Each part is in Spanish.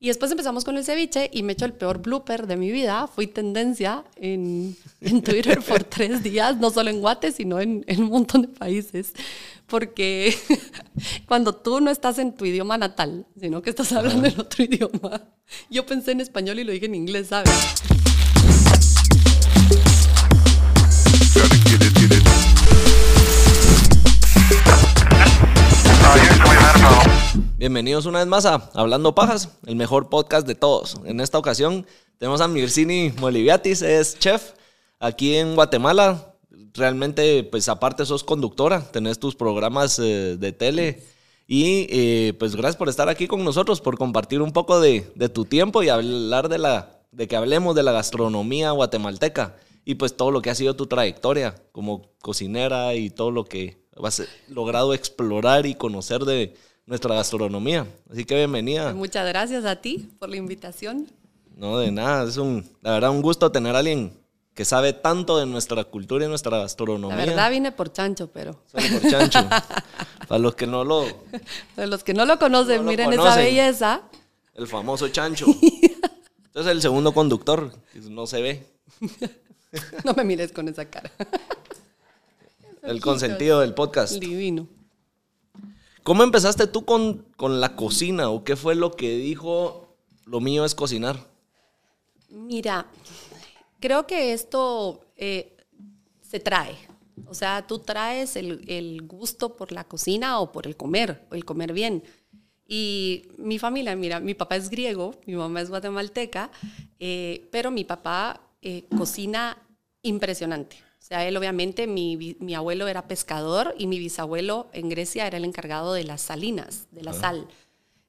Y después empezamos con el ceviche y me he hecho el peor blooper de mi vida. Fui tendencia en, en Twitter por tres días, no solo en Guate, sino en, en un montón de países. Porque cuando tú no estás en tu idioma natal, sino que estás hablando en otro idioma, yo pensé en español y lo dije en inglés, ¿sabes? Bienvenidos una vez más a Hablando Pajas, el mejor podcast de todos. En esta ocasión tenemos a Mircini Moliviatis, es chef aquí en Guatemala. Realmente, pues aparte sos conductora, tenés tus programas eh, de tele. Y eh, pues gracias por estar aquí con nosotros, por compartir un poco de, de tu tiempo y hablar de, la, de que hablemos de la gastronomía guatemalteca y pues todo lo que ha sido tu trayectoria como cocinera y todo lo que has logrado explorar y conocer de nuestra gastronomía. Así que bienvenida. Muchas gracias a ti por la invitación. No, de nada, es un, la verdad un gusto tener a alguien que sabe tanto de nuestra cultura y nuestra gastronomía. La verdad vine por chancho, pero... Solo por chancho. Para los que no lo... Para los que no lo conocen, No lo miren esa belleza. El famoso chancho. Entonces el segundo conductor, que no se ve. No me mires con esa cara. El consentido del podcast. Divino. ¿Cómo empezaste tú con, con la cocina? ¿O qué fue lo que dijo, lo mío es cocinar? Mira, creo que esto eh, se trae. O sea, tú traes el, el gusto por la cocina o por el comer, el comer bien. Y mi familia, mira, mi papá es griego, mi mamá es guatemalteca, eh, pero mi papá eh, cocina impresionante. O sea, él obviamente, mi, mi abuelo era pescador y mi bisabuelo en Grecia era el encargado de las salinas, de la sal.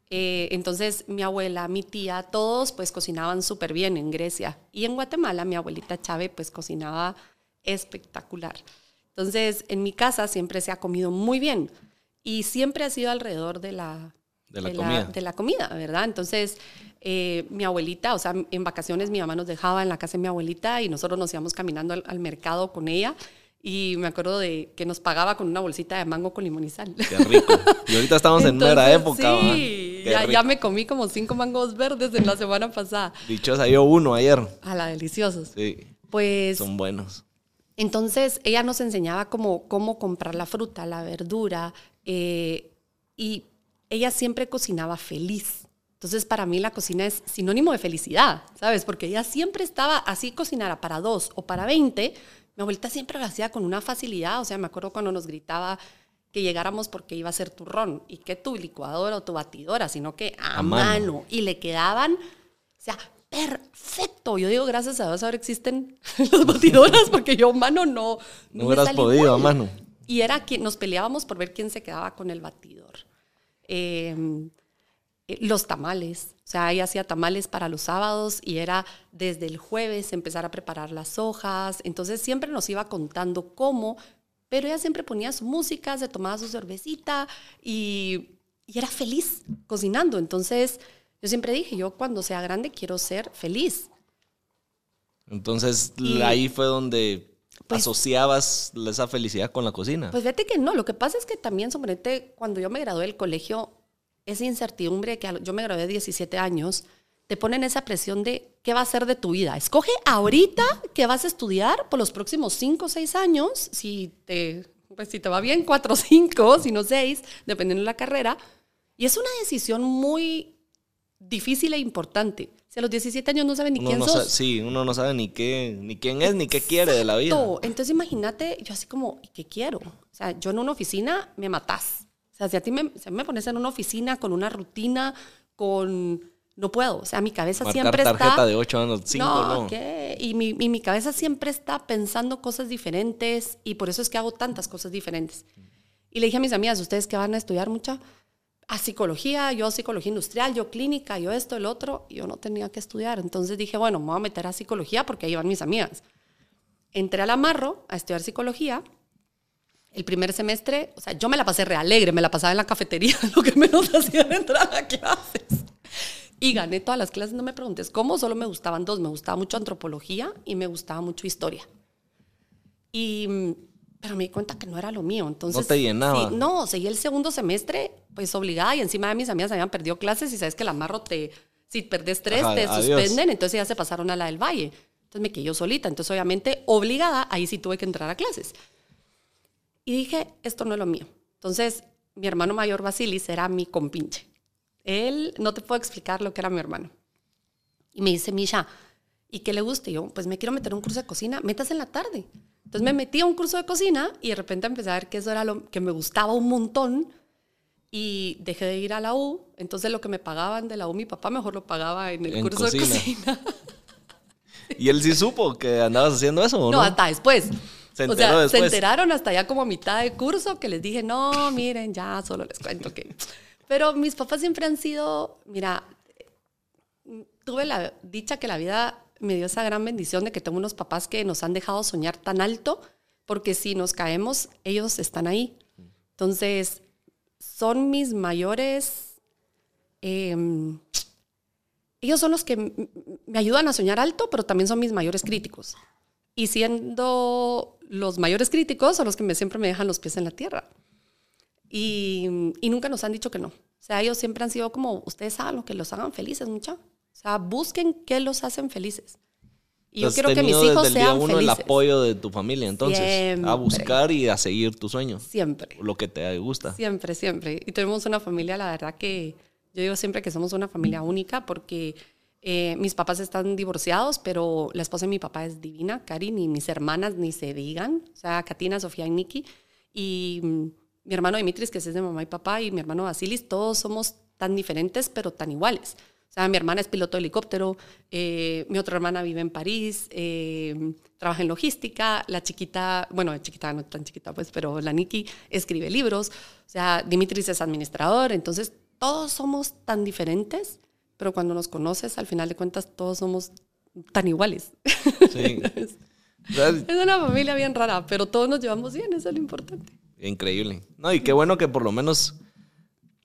Eh, entonces, mi abuela, mi tía, todos pues cocinaban súper bien en Grecia. Y en Guatemala, mi abuelita Chávez pues cocinaba espectacular. Entonces, en mi casa siempre se ha comido muy bien y siempre ha sido alrededor de la, De la comida. de la comida, ¿verdad? Entonces, eh, mi abuelita, o sea, en vacaciones mi mamá nos dejaba en la casa de mi abuelita y nosotros nos íbamos caminando al, al mercado con ella. Y me acuerdo de que nos pagaba con una bolsita de mango con limón y sal. Qué rico. Y ahorita estamos en Entonces, época. Sí, ya me comí como cinco mangos verdes en la semana pasada. Dichosa, yo uno ayer. A la deliciosos. Sí, Pues son buenos. entonces ella nos enseñaba cómo, cómo comprar la fruta, la verdura, eh, y ella siempre cocinaba feliz. Entonces para mí la cocina es sinónimo de felicidad, ¿sabes? Porque ella siempre estaba así cocinara para dos o para veinte. Mi abuelita siempre lo hacía con una facilidad, o sea, me acuerdo cuando nos gritaba que llegáramos porque iba a ser turrón y que tu licuadora o tu batidora, sino que a, A mano. mano. Y le quedaban, o sea, perfecto. Yo digo, gracias a Dios ahora existen las batidoras porque yo mano no. No me hubieras podido a mano. Y era que nos peleábamos por ver quién se quedaba con el batidor. Eh, eh, los tamales. O sea, ella hacía tamales para los sábados y era desde el jueves empezar a preparar las hojas. Entonces siempre nos iba contando cómo, pero ella siempre ponía su música, se tomaba su cervecita y, y era feliz cocinando. Entonces yo siempre dije, yo cuando sea grande quiero ser feliz. Entonces Y- ahí fue donde Pues- asociabas esa felicidad con la cocina. Pues fíjate que no, lo que pasa es que también, suponete, cuando yo me gradué del colegio, esa incertidumbre que yo me gradué de 17 años, te ponen esa presión de qué va a ser de tu vida. Escoge ahorita qué vas a estudiar por los próximos 5 o 6 años, si te, pues, si te va bien, 4 o 5, si no 6, dependiendo de la carrera. Y es una decisión muy difícil e importante. A los 17 años no sabes ni uno quién no sos. sí, uno no sabe ni qué, ni quién es, ni qué quiere de la vida. Exacto. Entonces imagínate, yo así como, ¿y qué quiero? O sea, yo en una oficina me matás. O sea, si a ti me, si me pones en una oficina con una rutina, con... No puedo. O sea, mi cabeza Marcar siempre tarjeta está... de 8 años, 5 no. ¿qué? Y mi, y mi cabeza siempre está pensando cosas diferentes y por eso es que hago tantas cosas diferentes. Y le dije a mis amigas, ¿ustedes qué van a estudiar mucha? A psicología, yo psicología industrial, yo clínica, yo esto, el otro. Yo no tenía que estudiar. Entonces dije, bueno, me voy a meter a psicología porque ahí van mis amigas. Entré al Amarro a estudiar psicología. El primer semestre, o sea, yo me la pasé re alegre, me la pasaba en la cafetería, lo que menos hacía era entrar a clases. Y gané todas las clases, no me preguntes cómo, solo me gustaban dos, me gustaba mucho antropología y me gustaba mucho historia. Y, mm, pero me di cuenta que no era lo mío, entonces... No te llenaba. sí, no, seguí el segundo semestre, pues obligada y encima de mis amigas habían perdido clases y sabes que el amarro te, Si perdés tres, Ajá, te adiós. suspenden, entonces ya se pasaron a la del Valle. Entonces me quedé yo solita, entonces obviamente obligada, ahí sí tuve que entrar a clases. Y dije, esto no es lo mío. Entonces, mi hermano mayor Basilis era mi compinche. Él, no te puedo explicar lo que era mi hermano. Y me dice, Misha, ¿y qué le gusta? Y yo, pues me quiero meter a un curso de cocina, metas en la tarde. Entonces me metí a un curso de cocina y de repente empecé a ver que eso era lo que me gustaba un montón y dejé de ir a la U. Entonces lo que me pagaban de la U, mi papá mejor lo pagaba en el En curso cocina. de cocina. ¿Y él sí supo que andabas haciendo eso o No, no? hasta después. Se o sea, después. se enteraron hasta ya como a mitad de curso que les dije, no, miren, ya solo les cuento que... Pero mis papás siempre han sido, mira, tuve la dicha que la vida me dio esa gran bendición de que tengo unos papás que nos han dejado soñar tan alto, porque si nos caemos, ellos están ahí. Entonces, son mis mayores... em, ellos son los que me ayudan a soñar alto, pero también son mis mayores críticos. Y siendo los mayores críticos son los que me, siempre me dejan los pies en la tierra. Y, y nunca nos han dicho que no. O sea, ellos siempre han sido como, ustedes saben lo que los hagan felices, mucha. O sea, busquen qué los hacen felices. Y yo quiero que mis hijos desde el día sean uno felices. el apoyo de tu familia, entonces. A Siempre. buscar y a seguir tus sueños. Siempre. Lo que te gusta. Siempre, siempre. Y tenemos una familia, la verdad que yo digo siempre que somos una familia única porque eh, mis papás están divorciados, pero la esposa de mi papá es divina, Cari, ni mis hermanas ni se digan, o sea, Katina, Sofía y Nikki. Y mm, mi hermano Dimitris, que es de mamá y papá, y mi hermano Basilis, todos somos tan diferentes, pero tan iguales. O sea, mi hermana es piloto de helicóptero, eh, mi otra hermana vive en París, eh, trabaja en logística, la chiquita, bueno, chiquita no tan chiquita pues, pero la Nikki escribe libros, o sea, Dimitris es administrador, entonces todos somos tan diferentes, pero cuando nos conoces, al final de cuentas, todos somos tan iguales. Sí. Es una familia bien rara, pero todos nos llevamos bien, eso es lo importante. Increíble. No, y qué bueno que por lo menos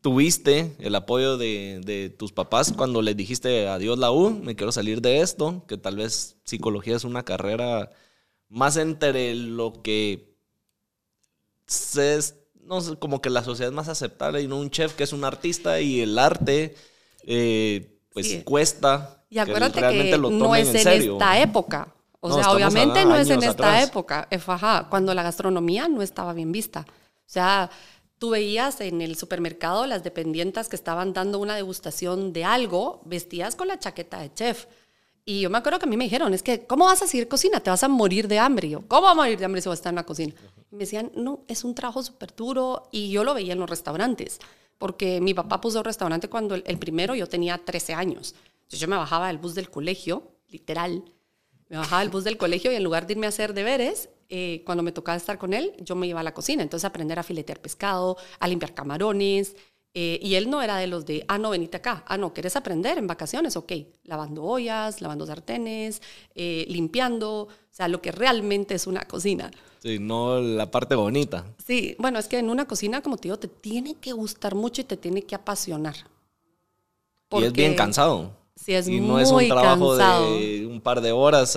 tuviste el apoyo de, de tus papás cuando les dijiste adiós la U, me quiero salir de esto, que tal vez psicología es una carrera más entre lo que se es, no sé, como que la sociedad es más aceptable y no un chef que es un artista y el arte eh, pues Sí. cuesta. Y acuérdate que lo no es en serio. esta época. O No, sea, obviamente no es en años esta atrás. época. Cuando la gastronomía no estaba bien vista. O sea, tú veías en el supermercado las dependientas que estaban dando una degustación de algo vestidas con la chaqueta de chef. Y yo me acuerdo que a mí me dijeron, es que, ¿cómo vas a seguir cocina? Te vas a morir de hambre. Y yo, ¿cómo va a morir de hambre si vas a estar en la cocina? Y me decían, no, es un trabajo súper duro. Y yo lo veía en los restaurantes, porque mi papá puso un restaurante cuando el, el primero yo tenía 13 años. Entonces yo me bajaba del bus del colegio, literal, me bajaba del bus del colegio y en lugar de irme a hacer deberes, eh, cuando me tocaba estar con él, yo me iba a la cocina. Entonces aprender a filetear pescado, a limpiar camarones. eh, y él no era de los de, ah, no, venite acá. Ah, no, ¿quieres aprender en vacaciones? Ok. Lavando ollas, lavando sartenes, eh, limpiando. O sea, lo que realmente es una cocina. Sí, no la parte bonita. Sí, bueno, es que en una cocina, como te digo, te tiene que gustar mucho y te tiene que apasionar. y es bien cansado. Sí, es y no es un trabajo cansado. de un par de horas,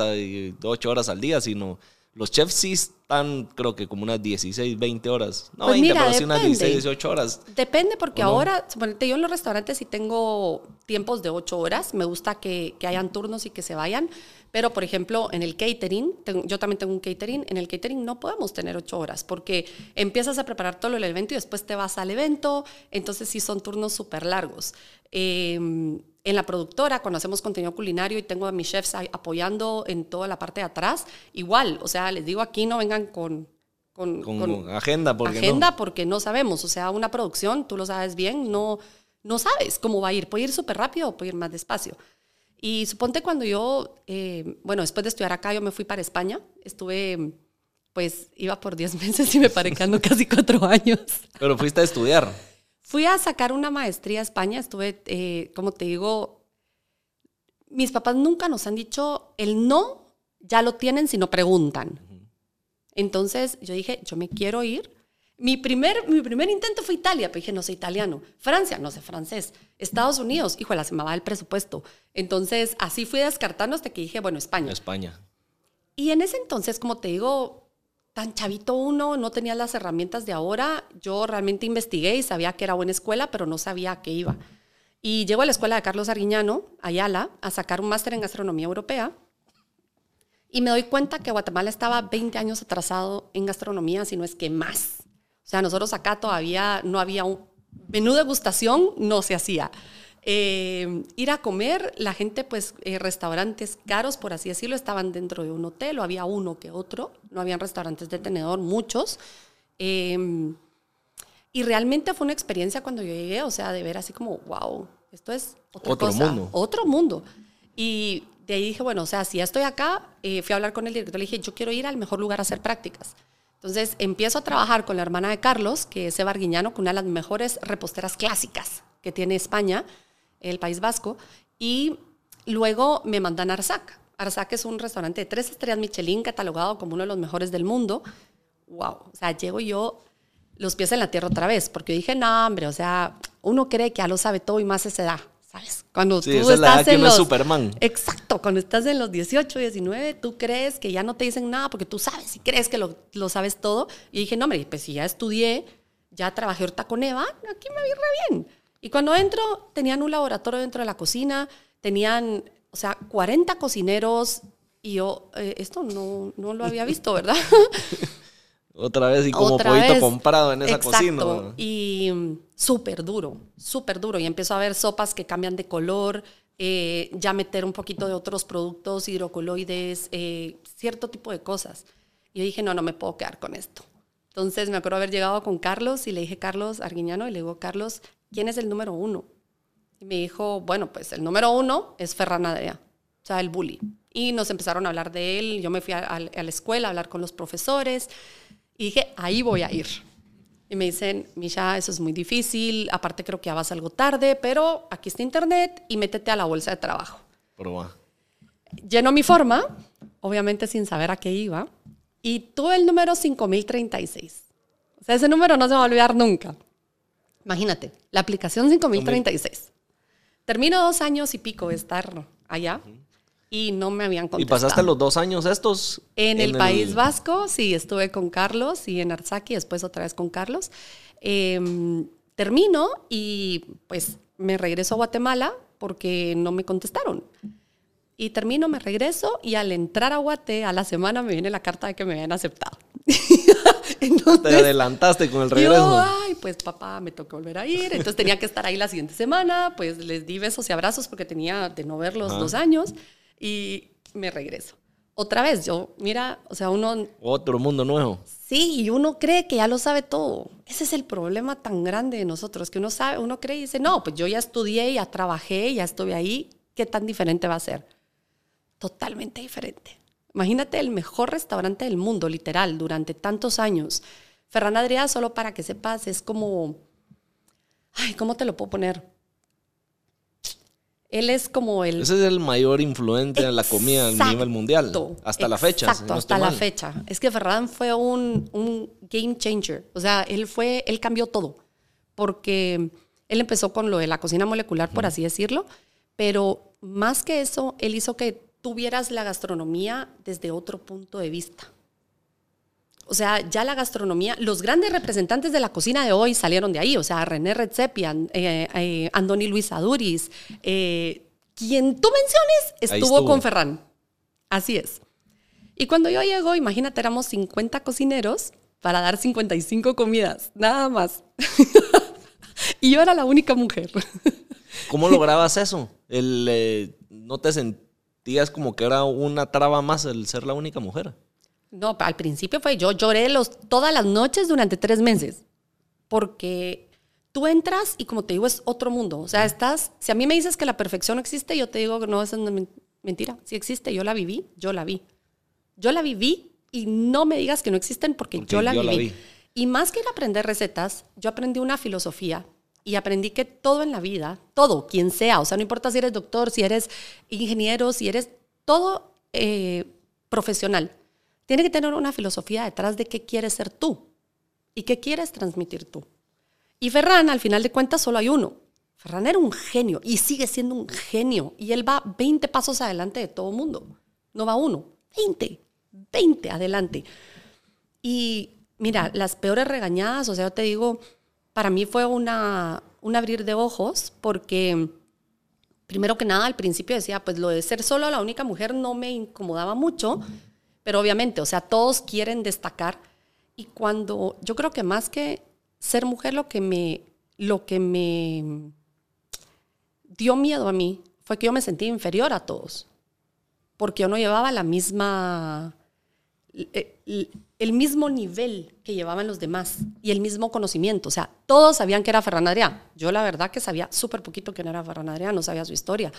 ocho horas al día, sino los chefs sí están, creo que como unas 16, 20 horas. No Pues 20, mira, pero sí unas depende. 16, 18 horas. Depende porque ¿O no? ahora, suponete, yo en los restaurantes sí tengo tiempos de ocho horas, me gusta que, que hayan turnos y que se vayan, pero por ejemplo en el catering, tengo- yo también tengo un catering, en el catering no podemos tener ocho horas porque empiezas a preparar todo el evento y después te vas al evento, entonces sí son turnos súper largos. Eh, en la productora, cuando hacemos contenido culinario y tengo a mis chefs apoyando en toda la parte de atrás, igual, o sea, les digo aquí no vengan con... Con, Con, con- agenda, porque agenda no. porque no sabemos. O sea, una producción, tú lo sabes bien, no, no sabes cómo va a ir. Puede ir súper rápido o puede ir más despacio. Y suponte cuando yo, eh, bueno, después de estudiar acá, yo me fui para España. Estuve, pues, iba por 10 meses y me paré quedando casi cuatro años. Pero fuiste a estudiar. Fui a sacar una maestría a España. Estuve, eh, como te digo, mis papás nunca nos han dicho el no, ya lo tienen si no preguntan. Entonces yo dije, yo me quiero ir. Mi primer, mi primer intento fue Italia, pero dije, no sé italiano. Francia, no sé francés. Estados Unidos, híjole, se me va el presupuesto. Entonces así fui descartando hasta que dije, bueno, España. España. Y en ese entonces, como te digo, tan chavito uno, no tenía las herramientas de ahora. Yo realmente investigué y sabía que era buena escuela, pero no sabía a qué iba. Y llego a la escuela de Carlos Arguiñano, Ayala, a sacar un máster en gastronomía europea. Y me doy cuenta que Guatemala estaba 20 años atrasado en gastronomía, si no es que más. O sea, nosotros acá todavía no había un menú de degustación, no se hacía. Eh, ir a comer, la gente, pues, eh, restaurantes caros, por así decirlo, estaban dentro de un hotel, o había uno que otro, no habían restaurantes de tenedor, muchos. Eh, y realmente fue una experiencia cuando yo llegué, o sea, de ver así como, wow, esto es otra Otro cosa, mundo. Otro mundo. Y de ahí dije, bueno, o sea, si ya estoy acá, eh, fui a hablar con el director, le dije, yo quiero ir al mejor lugar a hacer prácticas. Entonces empiezo a trabajar con la hermana de Carlos, que es Eva Arguiñano, con una de las mejores reposteras clásicas que tiene España, el País Vasco, y luego me mandan a Arzac. Arzac es un restaurante de tres estrellas Michelin, catalogado como uno de los mejores del mundo. Wow, o sea, llego yo los pies en la tierra otra vez, porque yo dije, no, hombre, o sea, uno cree que ya lo sabe todo y más esa edad, ¿sabes? Cuando Sí, tú esa es la edad estás que en es los... Superman. Exacto, cuando estás en los 18, 19, tú crees que ya no te dicen nada porque tú sabes y crees que lo, lo sabes todo. Y dije, no, hombre, pues si ya estudié, ya trabajé ahorita con Eva, aquí me vi re bien. Y cuando entro, tenían un laboratorio dentro de la cocina, tenían, o sea, 40 cocineros y yo, eh, esto no, no lo había visto, ¿verdad? Otra vez y como Otra pollito vez. comprado en esa Exacto. cocina. Y mm, súper duro, súper duro. Y empiezo a ver sopas que cambian de color, eh, ya meter un poquito de otros productos, hidrocoloides, eh, cierto tipo de cosas. Y yo dije, no, no me puedo quedar con esto. Entonces me acuerdo haber llegado con Carlos y le dije, Carlos Arguiñano, y le digo, Carlos, ¿quién es el número uno? Y me dijo, bueno, pues el número uno es Ferran Adrià, o sea, el bully. Y nos empezaron a hablar de él. Yo me fui a, a- a la escuela a hablar con los profesores y dije, ahí voy a ir. Y me dicen, Misha, eso es muy difícil, aparte creo que ya vas algo tarde, pero aquí está internet y métete a la bolsa de trabajo. Pero va. Lleno mi forma, obviamente sin saber a qué iba, y tuve el número 5036. O sea, ese número no se va a olvidar nunca. Imagínate, la aplicación 5036. Termino dos años y pico de estar allá y no me habían ¿Y contestado. pasaste los dos años estos? En el País Vasco, sí, estuve con Carlos y en Arzaki, después otra vez con Carlos. Eh, termino y pues me regreso a Guatemala porque no me contestaron. Y termino, me regreso y al entrar a Guate, a la semana me viene la carta de que me habían aceptado. Te Entonces, adelantaste con el yo, regreso. ay, pues papá, me tocó volver a ir. Entonces tenía que estar ahí la siguiente semana. Pues les di besos y abrazos porque tenía de no verlos Ajá. dos años. Y me regreso. Otra vez, yo, mira, o sea, uno, Otro mundo nuevo. sí, y uno cree que ya lo sabe todo. Ese es el problema tan grande de nosotros, que uno sabe, uno cree y dice, no, pues yo ya estudié, ya trabajé, ya estuve ahí. ¿Qué tan diferente va a ser? Totalmente diferente. Imagínate el mejor restaurante del mundo, literal, durante tantos años. Ferran Adrià, solo para que sepas, es como. Ay, ¿cómo te lo puedo poner? Él es como el. Ese es el mayor influente en la comida a nivel mundial. Hasta la fecha. Exacto, hasta la fecha. Es que Ferran fue un, un game changer. O sea, él fue, él cambió todo. Porque él empezó con lo de la cocina molecular, por así decirlo. Pero más que eso, él hizo que tuvieras la gastronomía desde otro punto de vista. O sea, ya la gastronomía, los grandes representantes de la cocina de hoy salieron de ahí. O sea, René Redzepian, eh, eh, Andoni Luis Aduris, eh, quien tú menciones estuvo. con Ferran. Así es. Y cuando yo llego, imagínate, éramos 50 cocineros para dar 55 comidas, nada más. y yo era la única mujer. ¿Cómo lograbas eso? El, eh, ¿No te sentías como que era una traba más el ser la única mujer? No, al principio fue, yo lloré los, todas las noches durante tres meses, porque tú entras y como te digo, es otro mundo. O sea, estás, si a mí me dices que la perfección no existe, yo te digo que no, es mentira. Si existe, yo la viví, yo la vi. Yo la viví y no me digas que no existen porque, Porque yo, la, yo la viví. vi. Y más que a aprender recetas, yo aprendí una filosofía y aprendí que todo en la vida, todo, quien sea, o sea, no importa si eres doctor, si eres ingeniero, si eres todo eh, profesional, tiene que tener una filosofía detrás de qué quieres ser tú y qué quieres transmitir tú. Y Ferran, al final de cuentas, solo hay uno. Ferran era un genio y sigue siendo un genio. Y él va 20 pasos adelante de todo mundo. No va uno, 20, 20 adelante. Y mira, las peores regañadas, o sea, yo te digo, para mí fue una, un abrir de ojos porque, primero que nada, al principio decía, pues lo de ser solo la única mujer no me incomodaba mucho, pero obviamente, o sea, todos quieren destacar. Y cuando, yo creo que más que ser mujer, lo que me, lo que me dio miedo a mí fue que yo me sentía inferior a todos, porque yo no llevaba la misma, el, mismo nivel que llevaban los demás y el mismo conocimiento. O sea, todos sabían que era Ferran Adrià. Yo la verdad que sabía súper poquito que no era Ferran Adrià, no sabía su historia.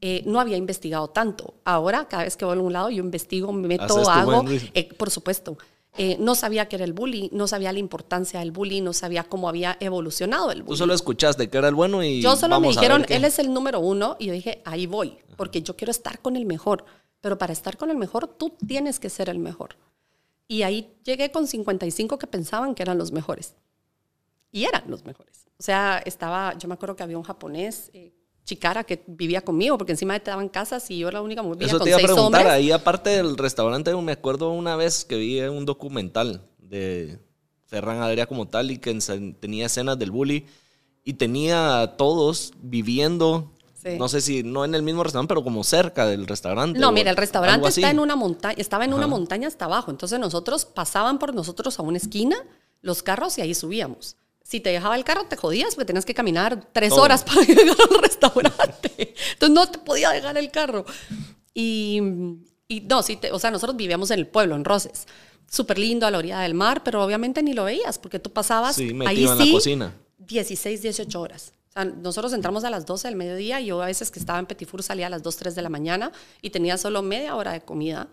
Eh, no había investigado tanto. Ahora, cada vez que voy a algún lado, yo investigo, me meto, hago, eh, por supuesto. Eh, no sabía qué era el bullying, no sabía la importancia del bullying, no sabía cómo había evolucionado el bullying. Tú solo escuchaste que era el bueno y. Yo solo me dijeron, él es el número uno, y yo dije, ahí voy, porque yo quiero estar con el mejor. Pero para estar con el mejor, tú tienes que ser el mejor. Y ahí llegué con 55 que pensaban que eran los mejores. Y eran los mejores. O sea, estaba, yo me acuerdo que había un japonés eh, chicara que vivía conmigo, porque encima te daban casas y yo era la única mujer Eso te iba a preguntar, ahí aparte del restaurante, me acuerdo una vez que vi un documental de Ferran Adrià como tal y que tenía escenas del bully y tenía a todos viviendo No sé si no en el mismo restaurante, pero como cerca del restaurante. No, mira, el restaurante está en una montaña, estaba en una montaña hasta abajo. Entonces nosotros pasaban por nosotros a una esquina los carros y ahí subíamos si te dejaba el carro te jodías porque tenías que caminar tres horas para llegar al restaurante. Entonces no te podía dejar el carro. Y, y no, sí, o sea, nosotros vivíamos en el pueblo, en Roses. Súper lindo a la orilla del mar, pero obviamente ni lo veías porque tú pasabas sí, ahí en la cocina. 16, 18 horas. Sea, nosotros entramos a las 12 del mediodía y yo a veces que estaba en Petit Four salía a las 2, 3 de la mañana y tenía solo media hora de comida.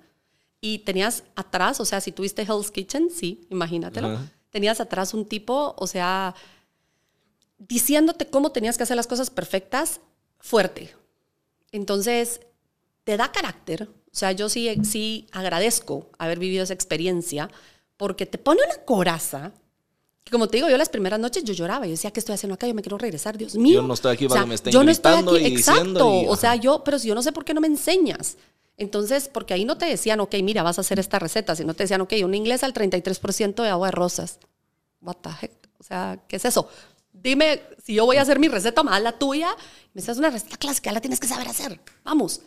Y tenías atrás, o sea, si tuviste Hell's Kitchen, sí, imagínatelo tenías atrás un tipo, o sea, diciéndote cómo tenías que hacer las cosas perfectas, fuerte. Entonces, te da carácter. O sea, yo sí, sí agradezco haber vivido esa experiencia porque te pone una coraza. Y como te digo, yo las primeras noches yo lloraba. Yo decía, ¿qué estoy haciendo acá? Yo me quiero regresar, Dios mío. Yo no estoy aquí para que me estén yo no estoy aquí, exacto. o sea, yo, pero si yo no sé por qué no me enseñas. Entonces, porque ahí no te decían, ok, mira, vas a hacer esta receta, sino te decían, ok, un inglés al 33% de agua de rosas. What the heck? O sea, ¿qué es eso? Dime si yo voy a hacer mi receta más la tuya. Me dices, una receta clásica, la tienes que saber hacer. Vamos.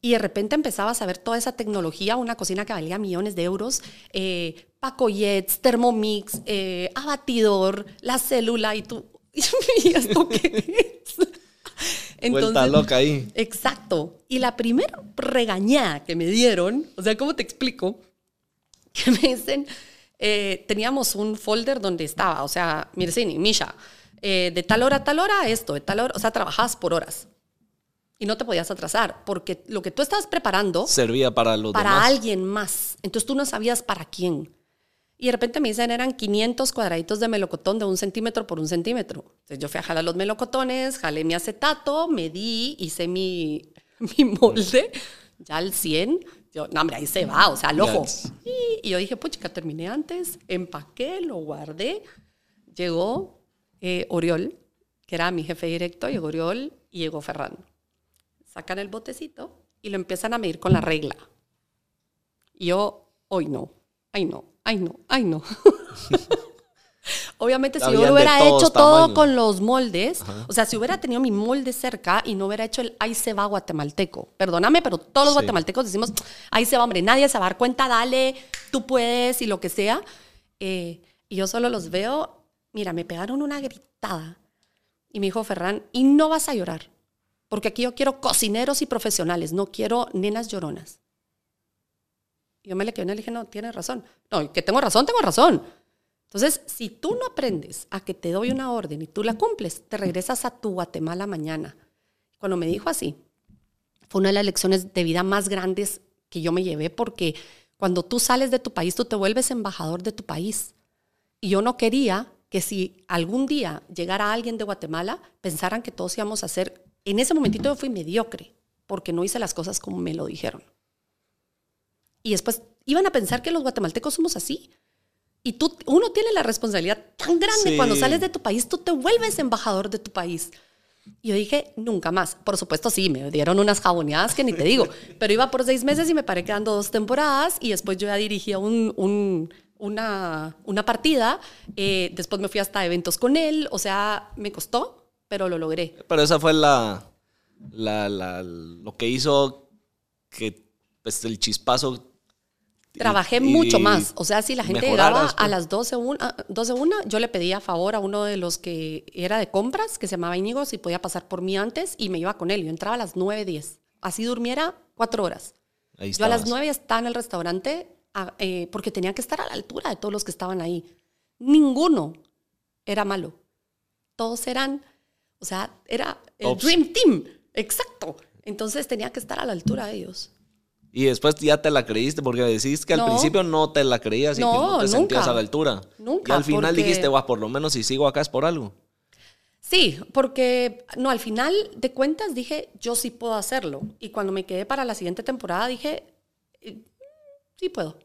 Y de repente empezaba a saber toda esa tecnología, una cocina que valía millones de euros, eh, Pacoyets, Thermomix, eh, abatidor, la célula y tú, ¿y esto qué es? Entonces, loca ahí. Exacto. Y la primera regañada que me dieron, o sea, ¿cómo te explico? Que me dicen, eh, teníamos un folder donde estaba, o sea, Mircini, Misha, eh, de tal hora a tal hora esto, de tal hora, o sea, trabajabas por horas. Y no te podías atrasar, porque lo que tú estabas preparando... Servía para los Para alguien más. Entonces tú no sabías para quién. Y de repente me dicen, eran 500 cuadraditos de melocotón de un centímetro por un centímetro. Entonces yo fui a jalar los melocotones, jalé mi acetato, medí, hice mi, mi molde, ya al 100. Yo, no, hombre, ahí se va, o sea, al ojo. Y, yo dije, pucha, terminé antes, empaqué, lo guardé. Llegó eh, Oriol, que era mi jefe directo, llegó Oriol y llegó Ferran. Sacan el botecito y lo empiezan a medir con la regla. Y yo, hoy no, ay no, ay no, ay no. Obviamente, si yo hubiera hecho todo con los moldes, o sea, si hubiera tenido mi molde cerca y no hubiera hecho el ahí se va guatemalteco, perdóname, pero todos los guatemaltecos decimos ahí se va, hombre, nadie se va a dar cuenta, dale, tú puedes y lo que sea. Eh, y yo solo los veo, mira, me pegaron una gritada. Y me dijo Ferran, y no vas a llorar, porque aquí yo quiero cocineros y profesionales, no quiero nenas lloronas yo me le quedé y le dije, no, tienes razón. No, que tengo razón, tengo razón. Entonces, si tú no aprendes a que te doy una orden y tú la cumples, te regresas a tu Guatemala mañana. Cuando me dijo así, fue una de las lecciones de vida más grandes que yo me llevé porque cuando tú sales de tu país, tú te vuelves embajador de tu país. Y yo no quería que si algún día llegara alguien de Guatemala, pensaran que todos íbamos a hacer. En ese momentito yo fui mediocre porque no hice las cosas como me lo dijeron. Y después iban a pensar que los guatemaltecos somos así. Y tú, uno tiene la responsabilidad tan grande cuando sales de tu país, tú te vuelves embajador de tu país. Y yo dije, nunca más. Por supuesto, sí, me dieron unas jaboneadas que ni te digo, pero iba por seis meses y me paré quedando dos temporadas y después yo ya dirigía un, una, una partida, eh, después me fui hasta eventos con él, o sea, me costó, pero lo logré. Pero esa fue la, la, la- lo que hizo que pues, el chispazo. Trabajé mucho más. O sea, si la gente llegaba a pues. las 12 una, 12 una, yo le pedía favor a uno de los que era de compras, que se llamaba Íñigo, si podía pasar por mí antes y me iba con él. Yo entraba a las 9, 10. Así durmiera cuatro horas. Ahí Yo a las estabas. 9 estaba en el restaurante a- eh, porque tenía que estar a la altura de todos los que estaban ahí. Ninguno era malo. Todos eran, o sea, era el Tops. Dream Team. Exacto. Entonces tenía que estar a la altura de ellos. Y después ya te la creíste porque decís que al No. principio no te la creías y que No, no te sentías nunca. a la altura. Nunca, Y al final porque- dijiste, guau, por lo menos si sigo acá es por algo. Sí, porque no, al final de cuentas dije, yo sí puedo hacerlo. Y cuando me quedé para la siguiente temporada dije, eh, sí puedo.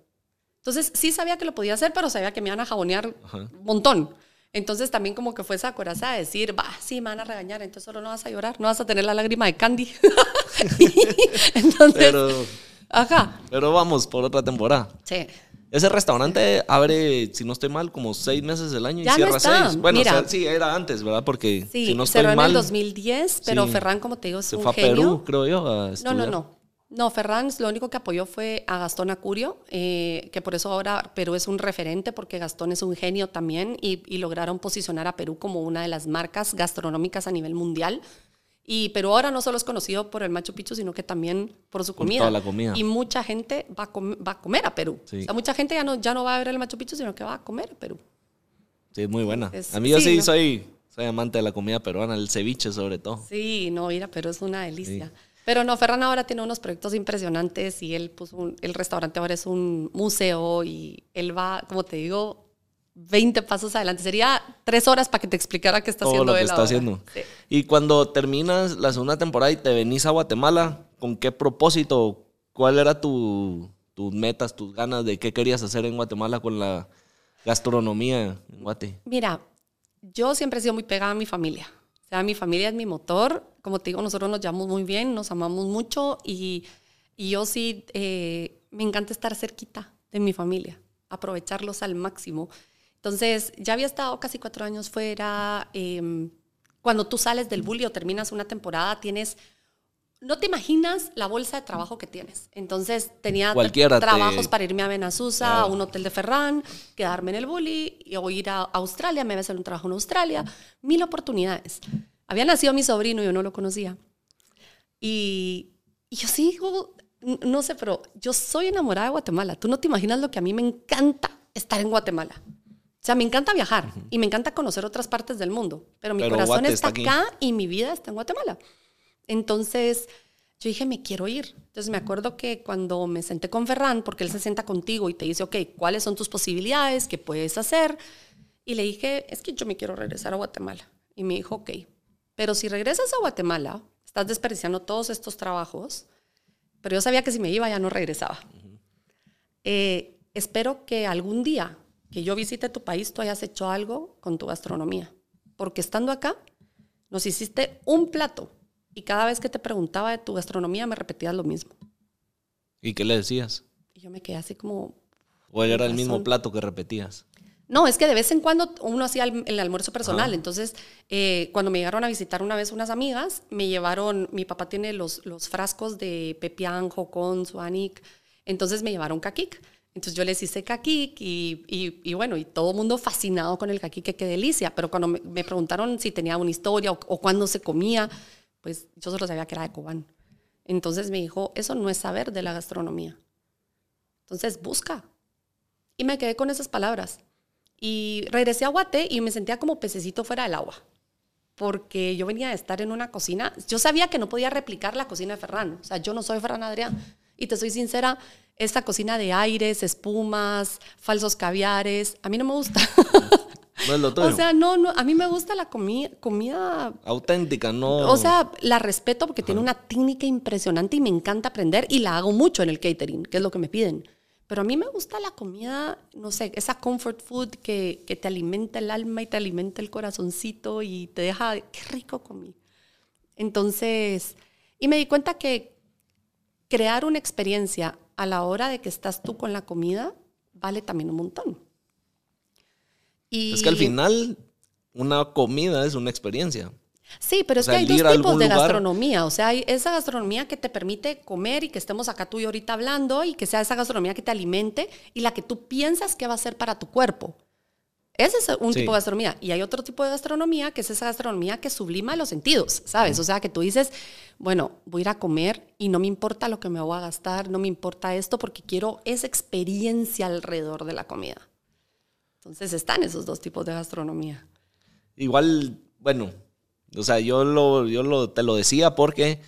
Entonces sí sabía que lo podía hacer, pero sabía que me iban a jabonear un montón. Entonces también como que fue esa coraza de decir, va, sí, me van a regañar, entonces solo no vas a llorar, no vas a tener la lágrima de Candy. entonces, Pero, ajá, pero vamos por otra temporada. sí. Ese restaurante abre, si no estoy mal, como seis meses del año y Ya no cierra está. seis. Bueno, Mira. o sea, sí, era antes, ¿verdad? Porque Sí, si no estoy cerró en mal, el 2010, pero Sí. Ferran, como te digo, es se un fue a. Perú, creo yo, a No, no, no. No, Ferran lo único que apoyó fue a Gastón Acurio, eh, que por eso ahora Perú es un referente, porque Gastón es un genio también y, y lograron posicionar a Perú como una de las marcas gastronómicas a nivel mundial. Y Perú ahora no solo es conocido por el Machu Picchu, sino que también por su Por comida. toda la comida. Y mucha gente va a, com- va a comer a Perú. Sí. O sea, mucha gente ya no, ya no va a ver el Machu Picchu, sino que va a comer a Perú. Sí, es muy buena. Es- a mí yo sí, sí, ¿no? soy, soy amante de la comida peruana, el ceviche sobre todo. Sí, no, ir a Perú es una delicia. Pero no, Ferran ahora tiene unos proyectos impresionantes y él puso un- el restaurante ahora es un museo y él va, como te digo, 20 pasos adelante. Sería tres horas para que te explicara qué está todo haciendo lo que él está ahora. haciendo. Sí. Y cuando terminas la segunda temporada y te venís a Guatemala, ¿con qué propósito? ¿Cuál era tu, tus metas, tus ganas de qué querías hacer en Guatemala con la gastronomía en Guate? Mira, yo siempre he sido muy pegada a mi familia. Sea, mi familia es mi motor. Como te digo, nosotros nos llevamos muy bien, nos amamos mucho y, y yo sí eh, me encanta estar cerquita de mi familia, aprovecharlos al máximo. Entonces, ya había estado casi cuatro años fuera. em, cuando tú sales del bully o terminas una temporada, tienes no te imaginas la bolsa de trabajo que tienes. Entonces tenía te- trabajos para irme a Benazusa, a un hotel de Ferran, quedarme en el bully y- o ir a Australia, me iba a hacer un trabajo en Australia, mil oportunidades. Había nacido mi sobrino y yo no lo conocía. Y, y yo n- no sé, pero yo soy enamorada de Guatemala. Tú no te imaginas lo que a mí me encanta estar en Guatemala. O sea, me encanta viajar y me encanta conocer otras partes del mundo, pero mi Pero corazón está está acá y mi vida está en Guatemala. Entonces, yo dije, me quiero ir. Entonces, me acuerdo que cuando me senté con Ferran, porque él se sienta contigo y te dice, ok, ¿cuáles son tus posibilidades? ¿Qué puedes hacer? Y le dije, es que yo me quiero regresar a Guatemala. Y me dijo, ok, pero si regresas a Guatemala, estás desperdiciando todos estos trabajos, pero yo sabía que si me iba ya no regresaba. Eh, espero que algún día que yo visite tu país tú hayas hecho algo con tu gastronomía, porque estando acá nos hiciste un plato y cada vez que te preguntaba de tu gastronomía me repetías lo mismo. ¿Y qué le decías? Y yo me quedé así como, ¿O era el mismo plato que repetías? No, es que de vez en cuando uno hacía el, el almuerzo personal. Entonces, eh, cuando me llegaron a visitar una vez unas amigas, me llevaron, mi papá tiene los, los frascos de pepián, jocón, suanic. Entonces me llevaron caquic. Entonces yo les hice caquic y, y, y bueno, y todo el mundo fascinado con el caquic, que qué delicia. Pero cuando me, me preguntaron si tenía una historia o, o cuándo se comía, pues yo solo sabía que era de Cobán. Entonces me dijo, eso no es saber de la gastronomía. Entonces busca. Y me quedé con esas palabras. Y regresé a Guate y me sentía como pececito fuera del agua. Porque yo venía de estar en una cocina. Yo sabía que no podía replicar la cocina de Ferran. O sea, yo no soy Ferran Adrián. Y te soy sincera, esta cocina de aires, espumas, falsos caviares, a mí no me gusta. No es lo tuyo. o sea, no, no, a mí me gusta la comi- comida Auténtica, no. o sea, la respeto porque tiene una técnica impresionante y me encanta aprender y la hago mucho en el catering, que es lo que me piden. Pero a mí me gusta la comida, no sé, esa comfort food que, que te alimenta el alma y te alimenta el corazoncito y te deja, qué rico comí. Entonces, y me di cuenta que crear una experiencia a la hora de que estás tú con la comida vale también un montón. Y... Es que al final una comida es una experiencia. Sí, pero es que hay dos tipos de gastronomía. O sea, hay esa gastronomía que te permite comer y que estemos acá tú y ahorita hablando y que sea esa gastronomía que te alimente y la que tú piensas que va a ser para tu cuerpo. Ese es un tipo de gastronomía. Y hay otro tipo de gastronomía que es esa gastronomía que sublima los sentidos, ¿sabes? O sea, que tú dices, bueno, voy a ir a comer y no me importa lo que me voy a gastar, no me importa esto porque quiero esa experiencia alrededor de la comida. Entonces están esos dos tipos de gastronomía. Igual, bueno, o sea, yo, lo, yo lo, te lo decía porque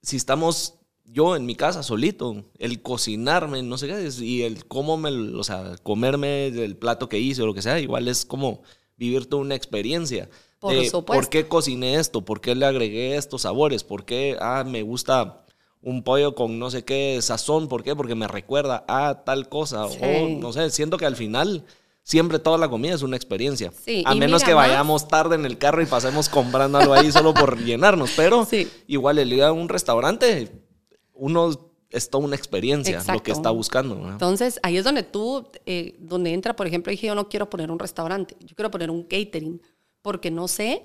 si estamos yo en mi casa solito, el cocinarme, no sé qué, y el cómo me, o sea, comerme el plato que hice o lo que sea, igual es como vivir toda una experiencia. Por supuesto. ¿Por qué cociné esto? ¿Por qué le agregué estos sabores? ¿Por qué, ah, me gusta un pollo con no sé qué sazón? ¿Por qué? Porque me recuerda a tal cosa. O no sé, siento que al final siempre toda la comida es una experiencia. a menos que vayamos tarde en el carro y pasemos comprando algo ahí solo por llenarnos. Pero igual el ir a un restaurante uno es toda una experiencia lo que está buscando. Entonces, ahí es donde tú, eh, donde entra, por ejemplo, dije, yo no quiero poner un restaurante, yo quiero poner un catering, porque no sé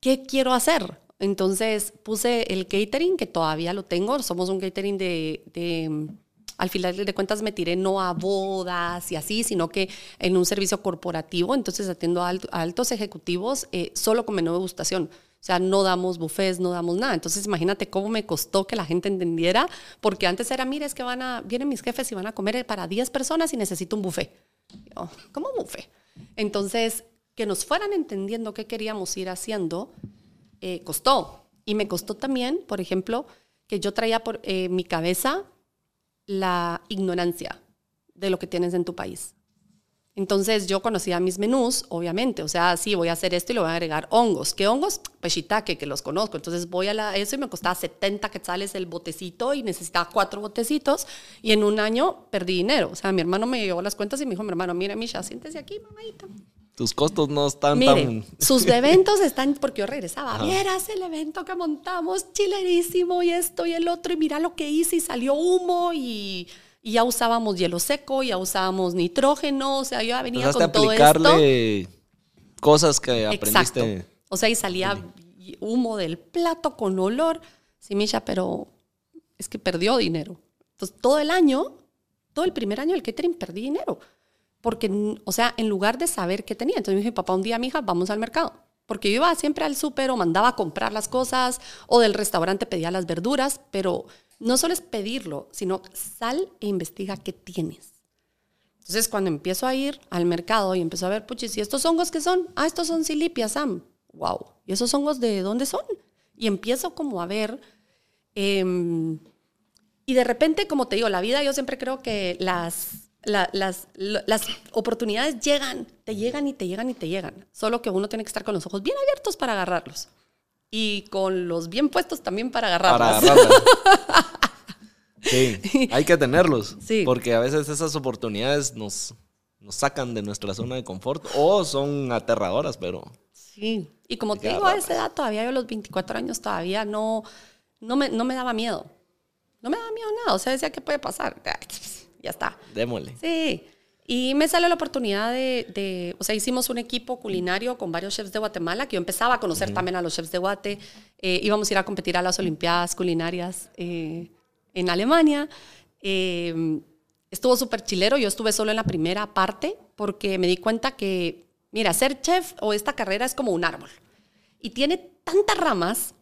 qué quiero hacer. Entonces, puse el catering, que todavía lo tengo, somos un catering de, al final de cuentas me tiré no a bodas y así, sino que en un servicio corporativo, entonces atiendo a, altos ejecutivos eh, solo con menú de degustación. O sea, no damos buffets, no damos nada. Entonces, imagínate cómo me costó que la gente entendiera, porque antes era, mira, es que van a, vienen mis jefes y van a comer para 10 personas y necesito un buffet. ¿Cómo un buffet? Entonces, que nos fueran entendiendo qué queríamos ir haciendo, eh, costó. Y me costó también, por ejemplo, que yo traía por eh, mi cabeza la ignorancia de lo que tienes en tu país. Entonces yo conocía mis menús, obviamente, o sea, sí, voy a hacer esto y le voy a agregar hongos. ¿Qué hongos? Pues shiitake, que los conozco. Entonces voy a la, eso y me costaba 70 quetzales el botecito y necesitaba cuatro botecitos y en un año perdí dinero. O sea, mi hermano me llevó las cuentas y me dijo, mi hermano, mira, Misha, siéntese aquí, mamadita. Tus costos no están tan... sus eventos están, porque yo regresaba, vieras el evento que montamos, chilerísimo y esto y el otro, y mira lo que hice y salió humo y y ya usábamos hielo seco, ya usábamos nitrógeno, o sea, yo ya venía con todo aplicarle cosas que aprendiste. Exacto. O sea, y salía humo del plato con olor. Sí, Misha, pero es que perdió dinero. Entonces, todo el año, todo el primer año del catering perdí dinero. Porque, o sea, en lugar de saber qué tenía. Entonces me papá, un día, mija, vamos al mercado. Porque yo iba siempre al súper o mandaba a comprar las cosas o del restaurante pedía las verduras, pero no solo es pedirlo, sino sal e investiga qué tienes. Entonces, cuando empiezo a ir al mercado y empiezo a ver, puchis, ¿y estos hongos qué son? Ah, estos son silipias, Sam. Wow. ¿Y esos hongos de dónde son? Y empiezo como a ver. Em, y de repente, como te digo, la vida, yo siempre creo que las, las, las oportunidades llegan, te llegan y te llegan y te llegan. Solo que uno tiene que estar con los ojos bien abiertos para agarrarlos y con los bien puestos también para agarrarlas. Para agarrarlas. sí, hay que tenerlos. Sí. Porque a veces esas oportunidades nos, nos sacan de nuestra zona de confort o son aterradoras, pero... Sí, y como te digo, a esa edad todavía, yo a los 24 años todavía no, no, me, no me daba miedo. No me daba miedo nada, o sea, decía, ¿qué puede pasar? Ya está. Démosle. Sí. Y me salió la oportunidad de, o sea, hicimos un equipo culinario con varios chefs de Guatemala, que yo empezaba a conocer también a los chefs de Guate. Eh, íbamos a ir a competir a las Olimpiadas Culinarias eh, en Alemania. Eh, estuvo súper chilero, yo estuve solo en la primera parte porque me di cuenta que, mira, ser chef o esta carrera es como un árbol. Y tiene tantas ramas,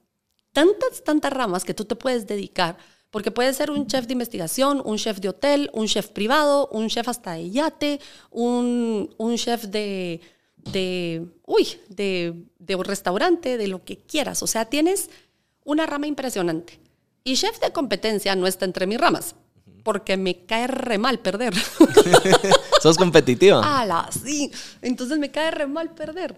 tantas, tantas ramas que tú te puedes dedicar porque puede ser un chef de investigación, un chef de hotel, un chef privado, un chef hasta de yate, un, un chef de, de, uy, de, de un restaurante, de lo que quieras. O sea, tienes una rama impresionante. Y chef de competencia no está entre mis ramas, porque me cae re mal perder. ¿Sos competitiva? ¡Hala! Sí. Entonces me cae re mal perder.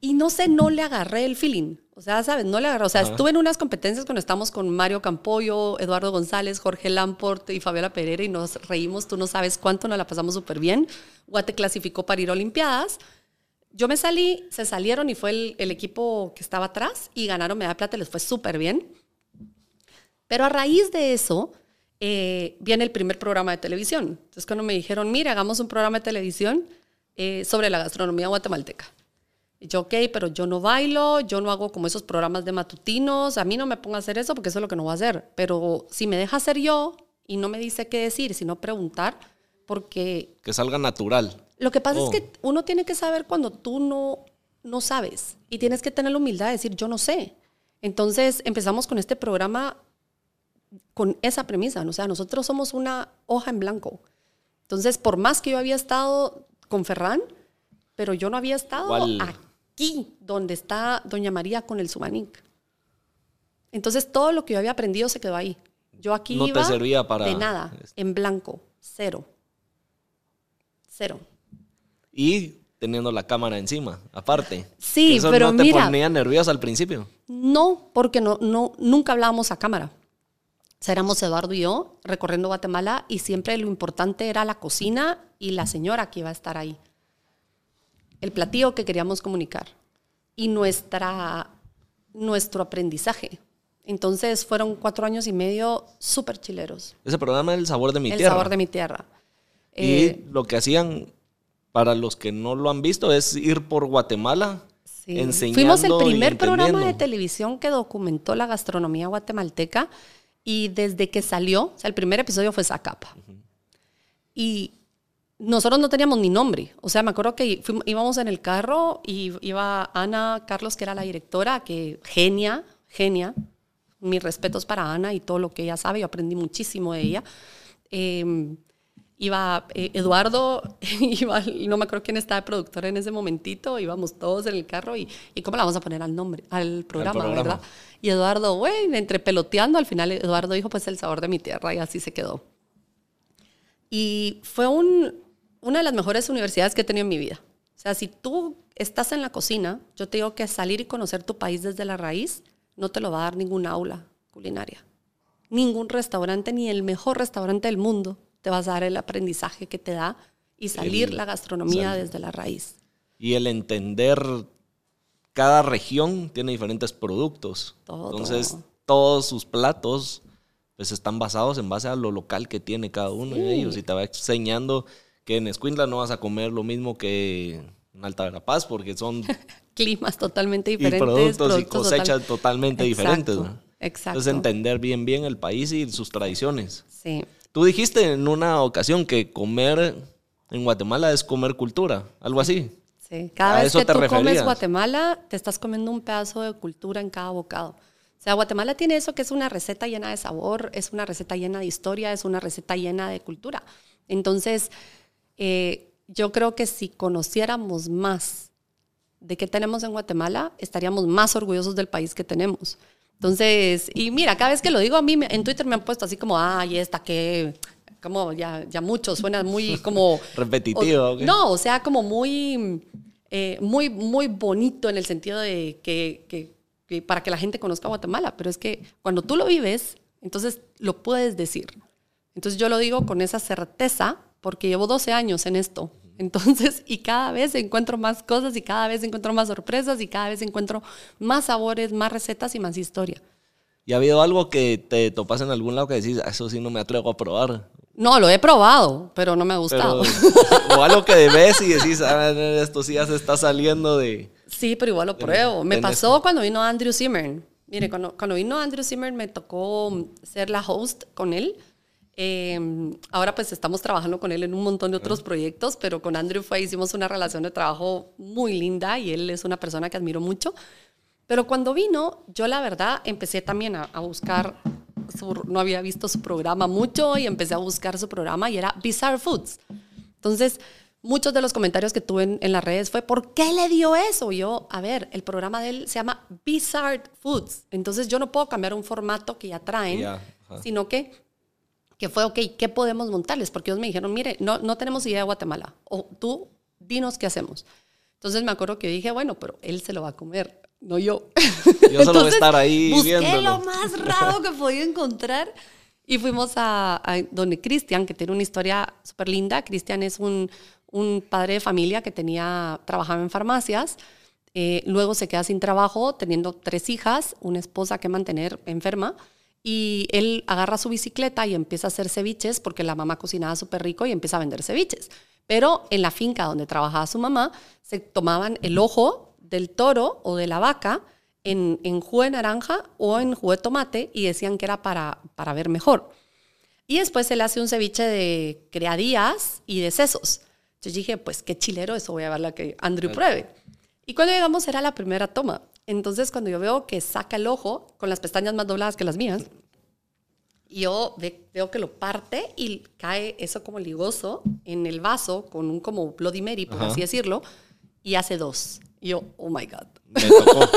Y no sé, no le agarré el feeling. O sea, ¿sabes? No le agarré. O sea, estuve en unas competencias cuando estamos con Mario Campoyo, Eduardo González, Jorge Lamport y Fabiola Pereira y nos reímos. Tú no sabes cuánto, nos la pasamos súper bien. Guate clasificó para ir a Olimpiadas. Yo me salí, se salieron y fue el, el equipo que estaba atrás y ganaron medalla plata, les fue súper bien. Pero a raíz de eso, eh, viene el primer programa de televisión. Entonces cuando me dijeron, mira, hagamos un programa de televisión eh, sobre la gastronomía guatemalteca. Y yo, ok, pero yo no bailo, yo no hago como esos programas de matutinos, a mí no me pongo a hacer eso porque eso es lo que no voy a hacer. Pero si me deja hacer yo y no me dice qué decir, sino preguntar, porque... Que salga natural. Lo que pasa es Oh. que uno tiene que saber cuando tú no, no sabes y tienes que tener la humildad de decir, yo no sé. Entonces empezamos con este programa con esa premisa, ¿no? o sea, nosotros somos una hoja en blanco. Entonces, por más que yo había estado con Ferran, pero yo no había estado aquí, donde está Doña María con el Sumanic. Entonces, todo lo que yo había aprendido se quedó ahí. Yo aquí No te iba servía para- de nada, en blanco, cero. Cero. Y teniendo la cámara encima, aparte. Sí, Eso pero no te mira- ponía nerviosa al principio. No, porque no, no, nunca hablábamos a cámara. O sea, éramos Eduardo y yo recorriendo Guatemala y siempre lo importante era la cocina y la señora que iba a estar ahí. El platillo que queríamos comunicar y nuestra, nuestro aprendizaje. Entonces fueron cuatro años y medio súper chileros. Ese programa es el sabor de mi el tierra. sabor de mi tierra. Y Eh, lo que hacían, para los que no lo han visto, es ir por Guatemala Sí. enseñando Fuimos el primer programa de televisión que documentó la gastronomía guatemalteca y desde que salió, o sea, el primer episodio fue Zacapa. Y nosotros no teníamos ni nombre. O sea, me acuerdo que fuimos- íbamos en el carro y iba Ana Carlos, que era la directora, que genia, genia. Mis respetos para Ana y todo lo que ella sabe. Yo aprendí muchísimo de ella. Eh, iba eh, Eduardo, iba, no me acuerdo quién estaba de productor en ese momentito, íbamos todos en el carro y, y cómo le vamos a poner al nombre, al programa, programa. ¿verdad? Y Eduardo, bueno, entre peloteando, al final Eduardo dijo, pues el sabor de mi tierra y así se quedó. Y fue un- una de las mejores universidades que he tenido en mi vida. O sea, si tú estás en la cocina, yo te digo que salir y conocer tu país desde la raíz no te lo va a dar ningún aula culinaria. Ningún restaurante, ni el mejor restaurante del mundo, te vas a dar el aprendizaje que te da y salir El- la gastronomía desde la raíz. Y el entender cada región tiene diferentes productos. Todo. Entonces, todos sus platos pues están basados en base a lo local que tiene cada uno de ellos. Y te va enseñando que en Escuintla no vas a comer lo mismo que en Alta Verapaz porque son Climas totalmente y diferentes. productos, y productos cosechas total- totalmente Exacto, diferentes. ¿no? Exacto. Entonces, entender bien bien el país y sus tradiciones. Sí. Tú dijiste en una ocasión que comer en Guatemala es comer cultura, algo así. Sí, cada ¿A vez que te tú comes referías? Guatemala, te estás comiendo un pedazo de cultura en cada bocado. O sea, Guatemala tiene eso que es una receta llena de sabor, es una receta llena de historia, es una receta llena de cultura. Entonces, eh, yo creo que si conociéramos más de qué tenemos en Guatemala, estaríamos más orgullosos del país que tenemos. Entonces, y mira, cada vez que lo digo a mí, en Twitter me han puesto así como, ay, esta que, como ya, ya mucho, suena muy como... Repetitivo, o-. No, o sea, como muy, eh, muy, muy bonito en el sentido de que, que- que para que la gente conozca Guatemala, pero es que cuando tú lo vives, entonces lo puedes decir. Entonces yo lo digo con esa certeza porque llevo 12 años en esto. Entonces, y cada vez encuentro más cosas y cada vez encuentro más sorpresas y cada vez encuentro más sabores, más recetas y más historia. ¿Y ha habido algo que te topas en algún lado que decís, "Ah, eso sí no me atrevo a probar? No, lo he probado, pero no me ha Pero, gustado. o algo que ves y decís, "Ah, esto sí ya se está saliendo de... Sí, pero igual lo pruebo. Me pasó cuando vino Andrew Zimmern. Mire, cuando, cuando vino Andrew Zimmern me tocó ser la host con él. Eh, ahora pues estamos trabajando con él en un montón de otros proyectos, pero con Andrew fue, hicimos una relación de trabajo muy linda y él es una persona que admiro mucho. Pero cuando vino, yo la verdad empecé también a, a buscar, su- no había visto su programa mucho y empecé a buscar su programa y era Bizarre Foods. Entonces, muchos de los comentarios que tuve en, en las redes fue, ¿por qué le dio eso? Y yo, a ver, el programa de él se llama Bizarre Foods. Entonces, yo no puedo cambiar un formato que ya traen, Ya, ajá. sino que, que fue, ok, ¿qué podemos montarles? Porque ellos me dijeron, mire, no, no tenemos idea de Guatemala. O tú, dinos qué hacemos. Entonces, me acuerdo que dije, bueno, pero él se lo va a comer, no yo. Yo solo voy a estar ahí busqué viéndolo. lo más raro que podía encontrar y fuimos a, a donde Cristian, que tiene una historia súper linda. Cristian es un, un padre de familia que tenía, trabajaba en farmacias. eh, luego se queda sin trabajo, teniendo tres hijas, una esposa que mantener enferma. Y él agarra su bicicleta y empieza a hacer ceviches porque la mamá cocinaba súper rico y empieza a vender ceviches. Pero en la finca donde trabajaba su mamá, se tomaban el ojo del toro o de la vaca en, en jugo de naranja o en jugo de tomate y decían que era para, para ver mejor. Y después él hace un ceviche de criadillas y de sesos. Yo dije, pues qué chilero, eso voy a ver la que Andrew pruebe. Y cuando llegamos era la primera toma. Entonces cuando yo veo que saca el ojo con las pestañas más dobladas que las mías, yo veo que lo parte y cae eso como ligoso en el vaso con un como Bloody Mary, por así decirlo, y hace dos. Y yo, oh my God. Me tocó.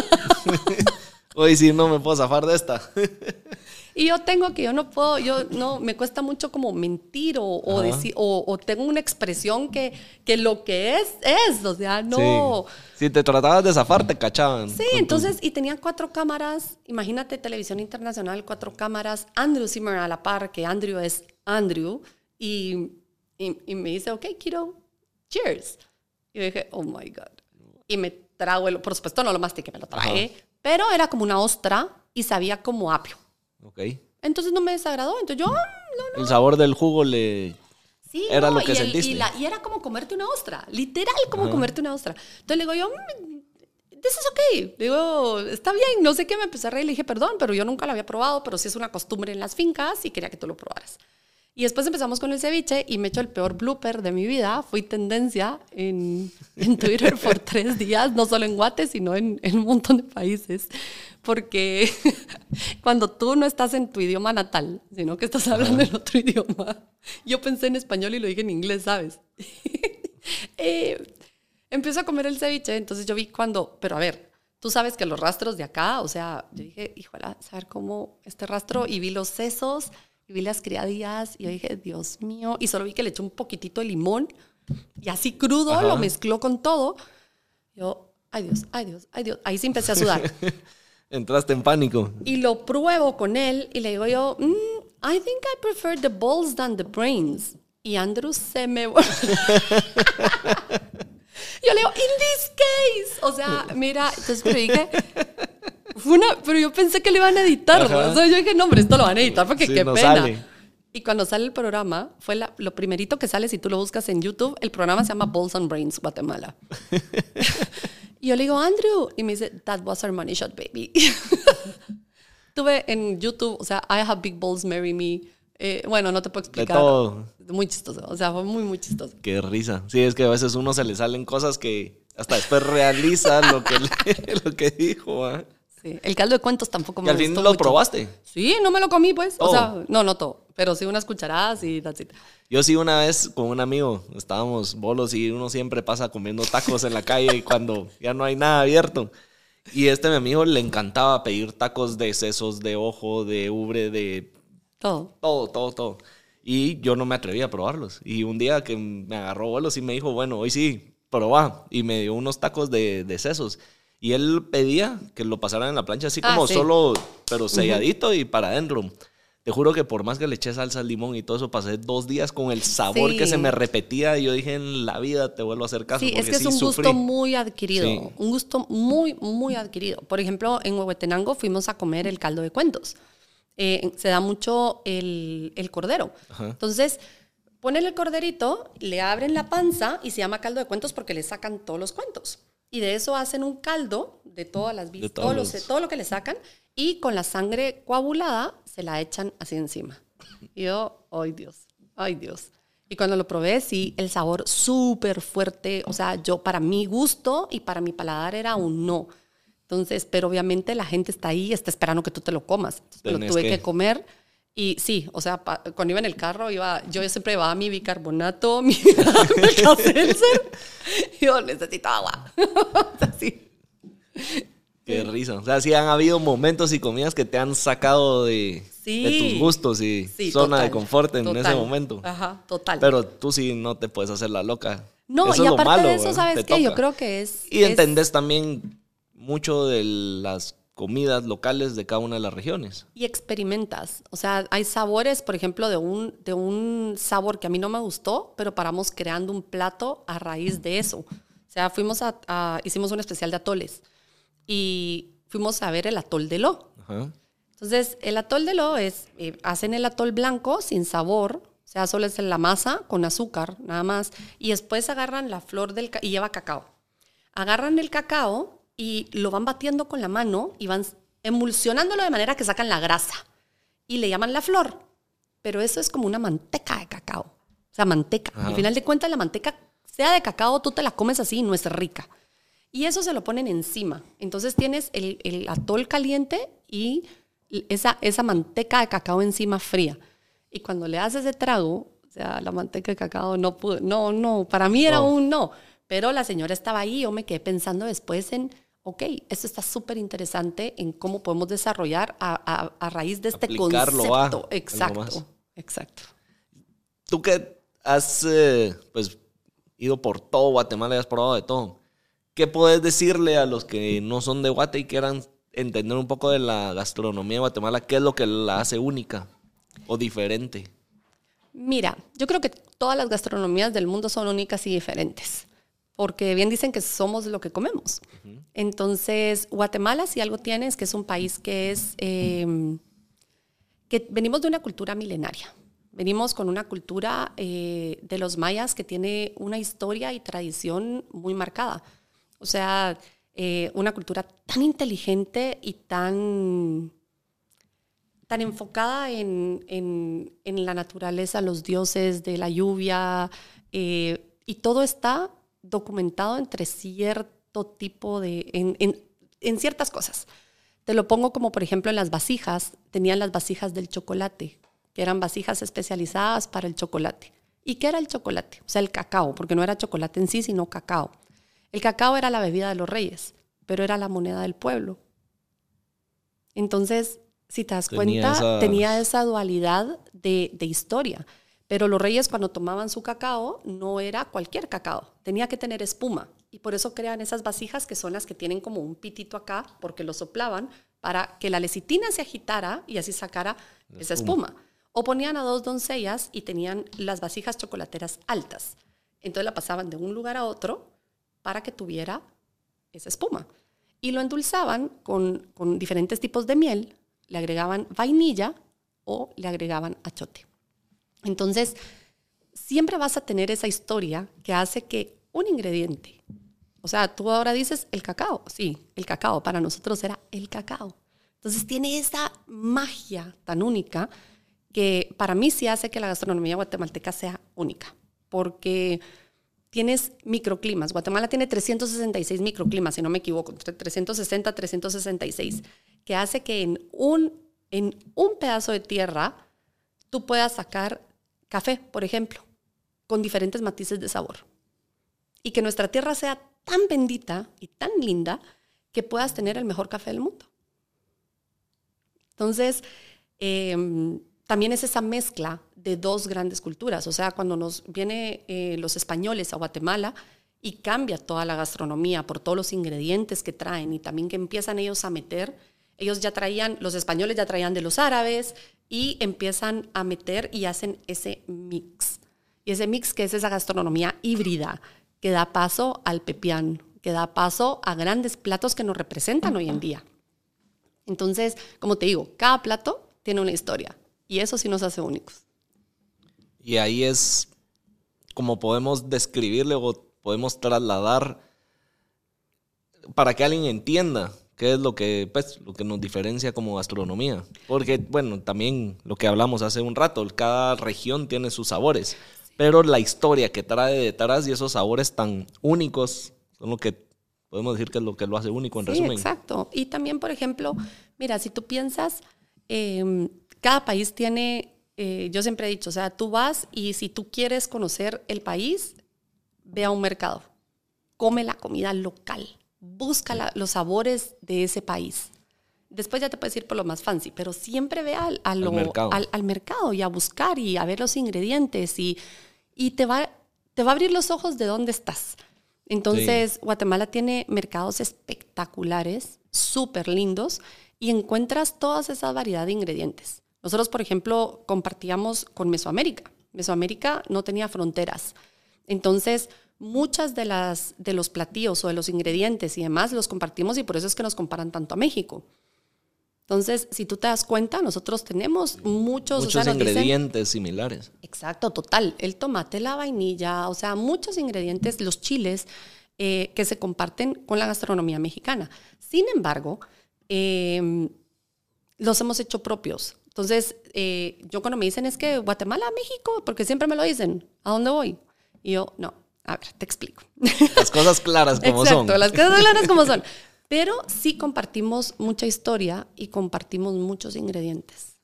Hoy sí no me puedo zafar de esta. Y yo tengo que yo no puedo, yo no, me cuesta mucho como mentir o, o decir, o, o, tengo una expresión que, que lo que es, es, o sea, no. Si te tratabas de zafar, te cachaban. Sí, entonces, y tenían cuatro cámaras, imagínate televisión internacional, cuatro cámaras, Andrew Zimmer a la par, que Andrew es Andrew, y, y, me dice, ok, kiddo, cheers. Y dije, oh my God. Y me trago, el, por supuesto no lo mastiqué, me lo traje, pero era como una ostra y sabía como apio. Ok. Entonces no me desagradó. Entonces yo, ah, no, no. El sabor del jugo le. Sí, era lo que y sentiste. y, era como comerte una ostra, literal como comerte una ostra. Entonces le digo yo, mm, this is okay. Le digo, está bien, no sé qué, me empecé a reír. Le dije, perdón, pero yo nunca lo había probado, pero sí es una costumbre en las fincas y quería que tú lo probaras. Y después empezamos con el ceviche y me he hecho el peor blooper de mi vida. Fui tendencia en, en Twitter por tres días, no solo en Guate, sino en, en un montón de países. Porque cuando tú no estás en tu idioma natal, sino que estás hablando en otro idioma, yo pensé en español y lo dije en inglés, ¿sabes? eh, empiezo a comer el ceviche, entonces yo vi cuando, pero a ver, tú sabes que los rastros de acá, o sea, yo dije, híjole, saber cómo este rastro, y vi los sesos y vi las criadillas y yo dije, Dios mío, y solo vi que le echó un poquitito de limón y así crudo lo mezcló con todo. Yo, ay Dios, ay Dios, ay Dios, ahí sí empecé a sudar. Entraste en pánico. Y lo pruebo con él y le digo yo, mm, I think I prefer the balls than the brains. Y Andrew se me... yo le digo, in this case. O sea, mira, entonces me dije, pero yo pensé que le iban a editar. O sea, yo dije, no, hombre, esto lo van a editar porque qué pena. Y cuando sale el programa, fue lo primerito que sale, si tú lo buscas en YouTube, el programa se llama Balls and Brains Guatemala. y yo le digo, Andrew, y me dice, that was our money shot, baby. Tuve en YouTube, o sea, I have big balls, marry me. Eh, bueno, no te puedo explicar. De todo. Muy chistoso, o sea, fue muy, muy chistoso. Qué risa. Sí, es que a veces uno se le salen cosas que hasta después realiza lo que, lo que dijo. El caldo de cuentos tampoco me ¿Y al fin lo probaste? Sí, no me lo comí, pues. O sea, no, no todo. Pero sí unas cucharadas y that's it. Yo sí una vez con un amigo, estábamos bolos y uno siempre pasa comiendo tacos en la calle y cuando ya no hay nada abierto. Y este mi amigo le encantaba pedir tacos de sesos, de ojo, de ubre, de... Todo. Todo, todo, todo. Y yo no me atrevía a probarlos. Y un día que me agarró bolos y me dijo, bueno, hoy sí, probá. Y me dio unos tacos de, de sesos. Y él pedía que lo pasaran en la plancha así ah, como solo, pero selladito y para adentro. Te juro que por más que le eché salsa, limón y todo eso, pasé dos días con el sabor que se me repetía y yo dije, en la vida te vuelvo a hacer caso. Sí, es que es un gusto muy adquirido, un gusto muy, muy adquirido. Por ejemplo, en Huehuetenango fuimos a comer el caldo de cuentos. Eh, se da mucho el, el cordero. Entonces, ponen el corderito, le abren la panza y se llama caldo de cuentos porque le sacan todos los cuentos y de eso hacen un caldo de todas las vistas, todo, todo, lo que le sacan, y con la sangre coagulada se la echan así encima. Y yo, ay Dios, ay Dios. Y cuando lo probé, sí, el sabor súper fuerte, o sea, yo para mi gusto y para mi paladar era un no. Entonces, pero obviamente la gente está ahí, está esperando que tú te lo comas. Entonces, lo tuve que comer y sí, o sea, cuando iba en el carro, iba, yo siempre llevaba mi bicarbonato, mi, mi Yo necesito agua. Así. Qué risa. O sea, sí han habido momentos y comidas que te han sacado de, de tus gustos y zona de confort en ese momento. Ajá, total. Pero tú sí no te puedes hacer la loca. No, y aparte de eso, ¿sabes qué? Yo creo que es... Y entendés también mucho de las comidas locales de cada una de las regiones. Y experimentas. O sea, hay sabores, por ejemplo, de un, de un sabor que a mí no me gustó, pero paramos creando un plato a raíz de eso. O sea, fuimos a, hicimos un especial de atoles y fuimos a ver el atol de Lo. Entonces, el atol de lodo es, eh, hacen el atol blanco sin sabor, o sea, solo es la masa con azúcar, nada más, y después agarran la flor del y lleva cacao. Agarran el cacao y lo van batiendo con la mano y van emulsionándolo de manera que sacan la grasa y le llaman la flor. Pero eso es como una manteca de cacao. O sea, manteca. Al final de cuentas, la manteca, sea de cacao, tú te la comes así y no es rica. Y eso se lo ponen encima. Entonces tienes el, el atol caliente y esa, esa manteca de cacao encima fría. Y cuando le haces ese trago, o sea, la manteca de cacao no pudo, no, no, para mí era un no. Pero la señora estaba ahí, yo me quedé pensando después en, ok, esto está súper interesante en cómo podemos desarrollar a, a, raíz de este concepto. exacto, exacto. Tú que has eh, pues, ido por todo Guatemala y has probado de todo, ¿qué puedes decirle a los que no son de Guate y quieran entender un poco de la gastronomía de Guatemala, ¿qué es lo que la hace única o diferente? Mira, yo creo que todas las gastronomías del mundo son únicas y diferentes, porque bien dicen que somos lo que comemos. Entonces, Guatemala si algo tiene es que es un país que es, em, que venimos de una cultura milenaria. Venimos con una cultura eh, de los mayas que tiene una historia y tradición muy marcada. O sea, eh, una cultura tan inteligente y tan, tan enfocada en, en, la naturaleza, los dioses de la lluvia, eh, y todo está documentado entre cierto tipo de, en, en ciertas cosas. Te lo pongo como, por ejemplo, en las vasijas, tenían las vasijas del chocolate, que eran vasijas especializadas para el chocolate. ¿Y qué era el chocolate? O sea, el cacao, porque no era chocolate en sí, sino cacao. El cacao era la bebida de los reyes, pero era la moneda del pueblo. Entonces, si te das cuenta, tenía esa dualidad de, historia. Pero los reyes cuando tomaban su cacao no era cualquier cacao, tenía que tener espuma. Y por eso crean esas vasijas que son las que tienen como un pitito acá, porque lo soplaban para que la lecitina se agitara y así sacara esa espuma. O ponían a dos doncellas y tenían las vasijas chocolateras altas. Entonces la pasaban de un lugar a otro para que tuviera esa espuma. Y lo endulzaban con, con diferentes tipos de miel, le agregaban vainilla o le agregaban achote. Entonces, siempre vas a tener esa historia que hace que un ingrediente, o sea, tú ahora dices el cacao, sí, el cacao, para nosotros era el cacao. Entonces tiene esa magia tan única que para mí sí hace que la gastronomía guatemalteca sea única, porque tienes microclimas. Guatemala tiene 366 microclimas, si no me equivoco, 360, 366, que hace que en un, en un pedazo de tierra tú puedas sacar café, por ejemplo, con diferentes matices de sabor. Y que nuestra tierra sea tan bendita y tan linda que puedas tener el mejor café del mundo. Entonces, em, también es esa mezcla de dos grandes culturas. O sea, cuando nos vienen eh, los españoles a Guatemala y cambia toda la gastronomía por todos los ingredientes que traen y también que empiezan ellos a meter, ellos ya traían, los españoles ya traían de los árabes y empiezan a meter y hacen ese mix. Y ese mix que es esa gastronomía híbrida que da paso al pepián, que da paso a grandes platos que nos representan hoy en día. Entonces, como te digo, cada plato tiene una historia. Y eso sí nos hace únicos. Y ahí es como podemos describirle o podemos trasladar para que alguien entienda qué es lo que, pues, lo que nos diferencia como gastronomía. Porque, bueno, también lo que hablamos hace un rato, cada región tiene sus sabores, pero la historia que trae detrás y esos sabores tan únicos son lo que podemos decir que es lo que lo hace único en sí, resumen. Exacto. Y también, por ejemplo, mira, si tú piensas, em, cada país tiene, eh, yo siempre he dicho, o sea, tú vas y si tú quieres conocer el país, ve a un mercado, come la comida local, busca los sabores de ese país. Después ya te puedes ir por lo más fancy, pero siempre ve al, mercado. Al, mercado y a buscar y a ver los ingredientes y, y te, va, te va a abrir los ojos de dónde estás. Entonces, Guatemala tiene mercados espectaculares, súper lindos, y encuentras toda esa variedad de ingredientes. Nosotros, por ejemplo, compartíamos con Mesoamérica. Mesoamérica no tenía fronteras. Entonces, muchas de, las, de los platillos o de los ingredientes y demás los compartimos y por eso es que nos comparan tanto a México. Entonces, si tú te das cuenta, nosotros tenemos muchos, Muchos o sea, nos dicen- ingredientes similares. Exacto, total. El tomate, la vainilla, o sea, muchos ingredientes, los chiles eh, que se comparten con la gastronomía mexicana. Sin embargo, eh, los hemos hecho propios. Entonces, eh, yo cuando me dicen es que Guatemala, México, porque siempre me lo dicen, ¿a dónde voy? Y yo, no, a ver, te explico. Las cosas claras como Exacto, son. las cosas claras como son. Pero sí compartimos mucha historia y compartimos muchos ingredientes.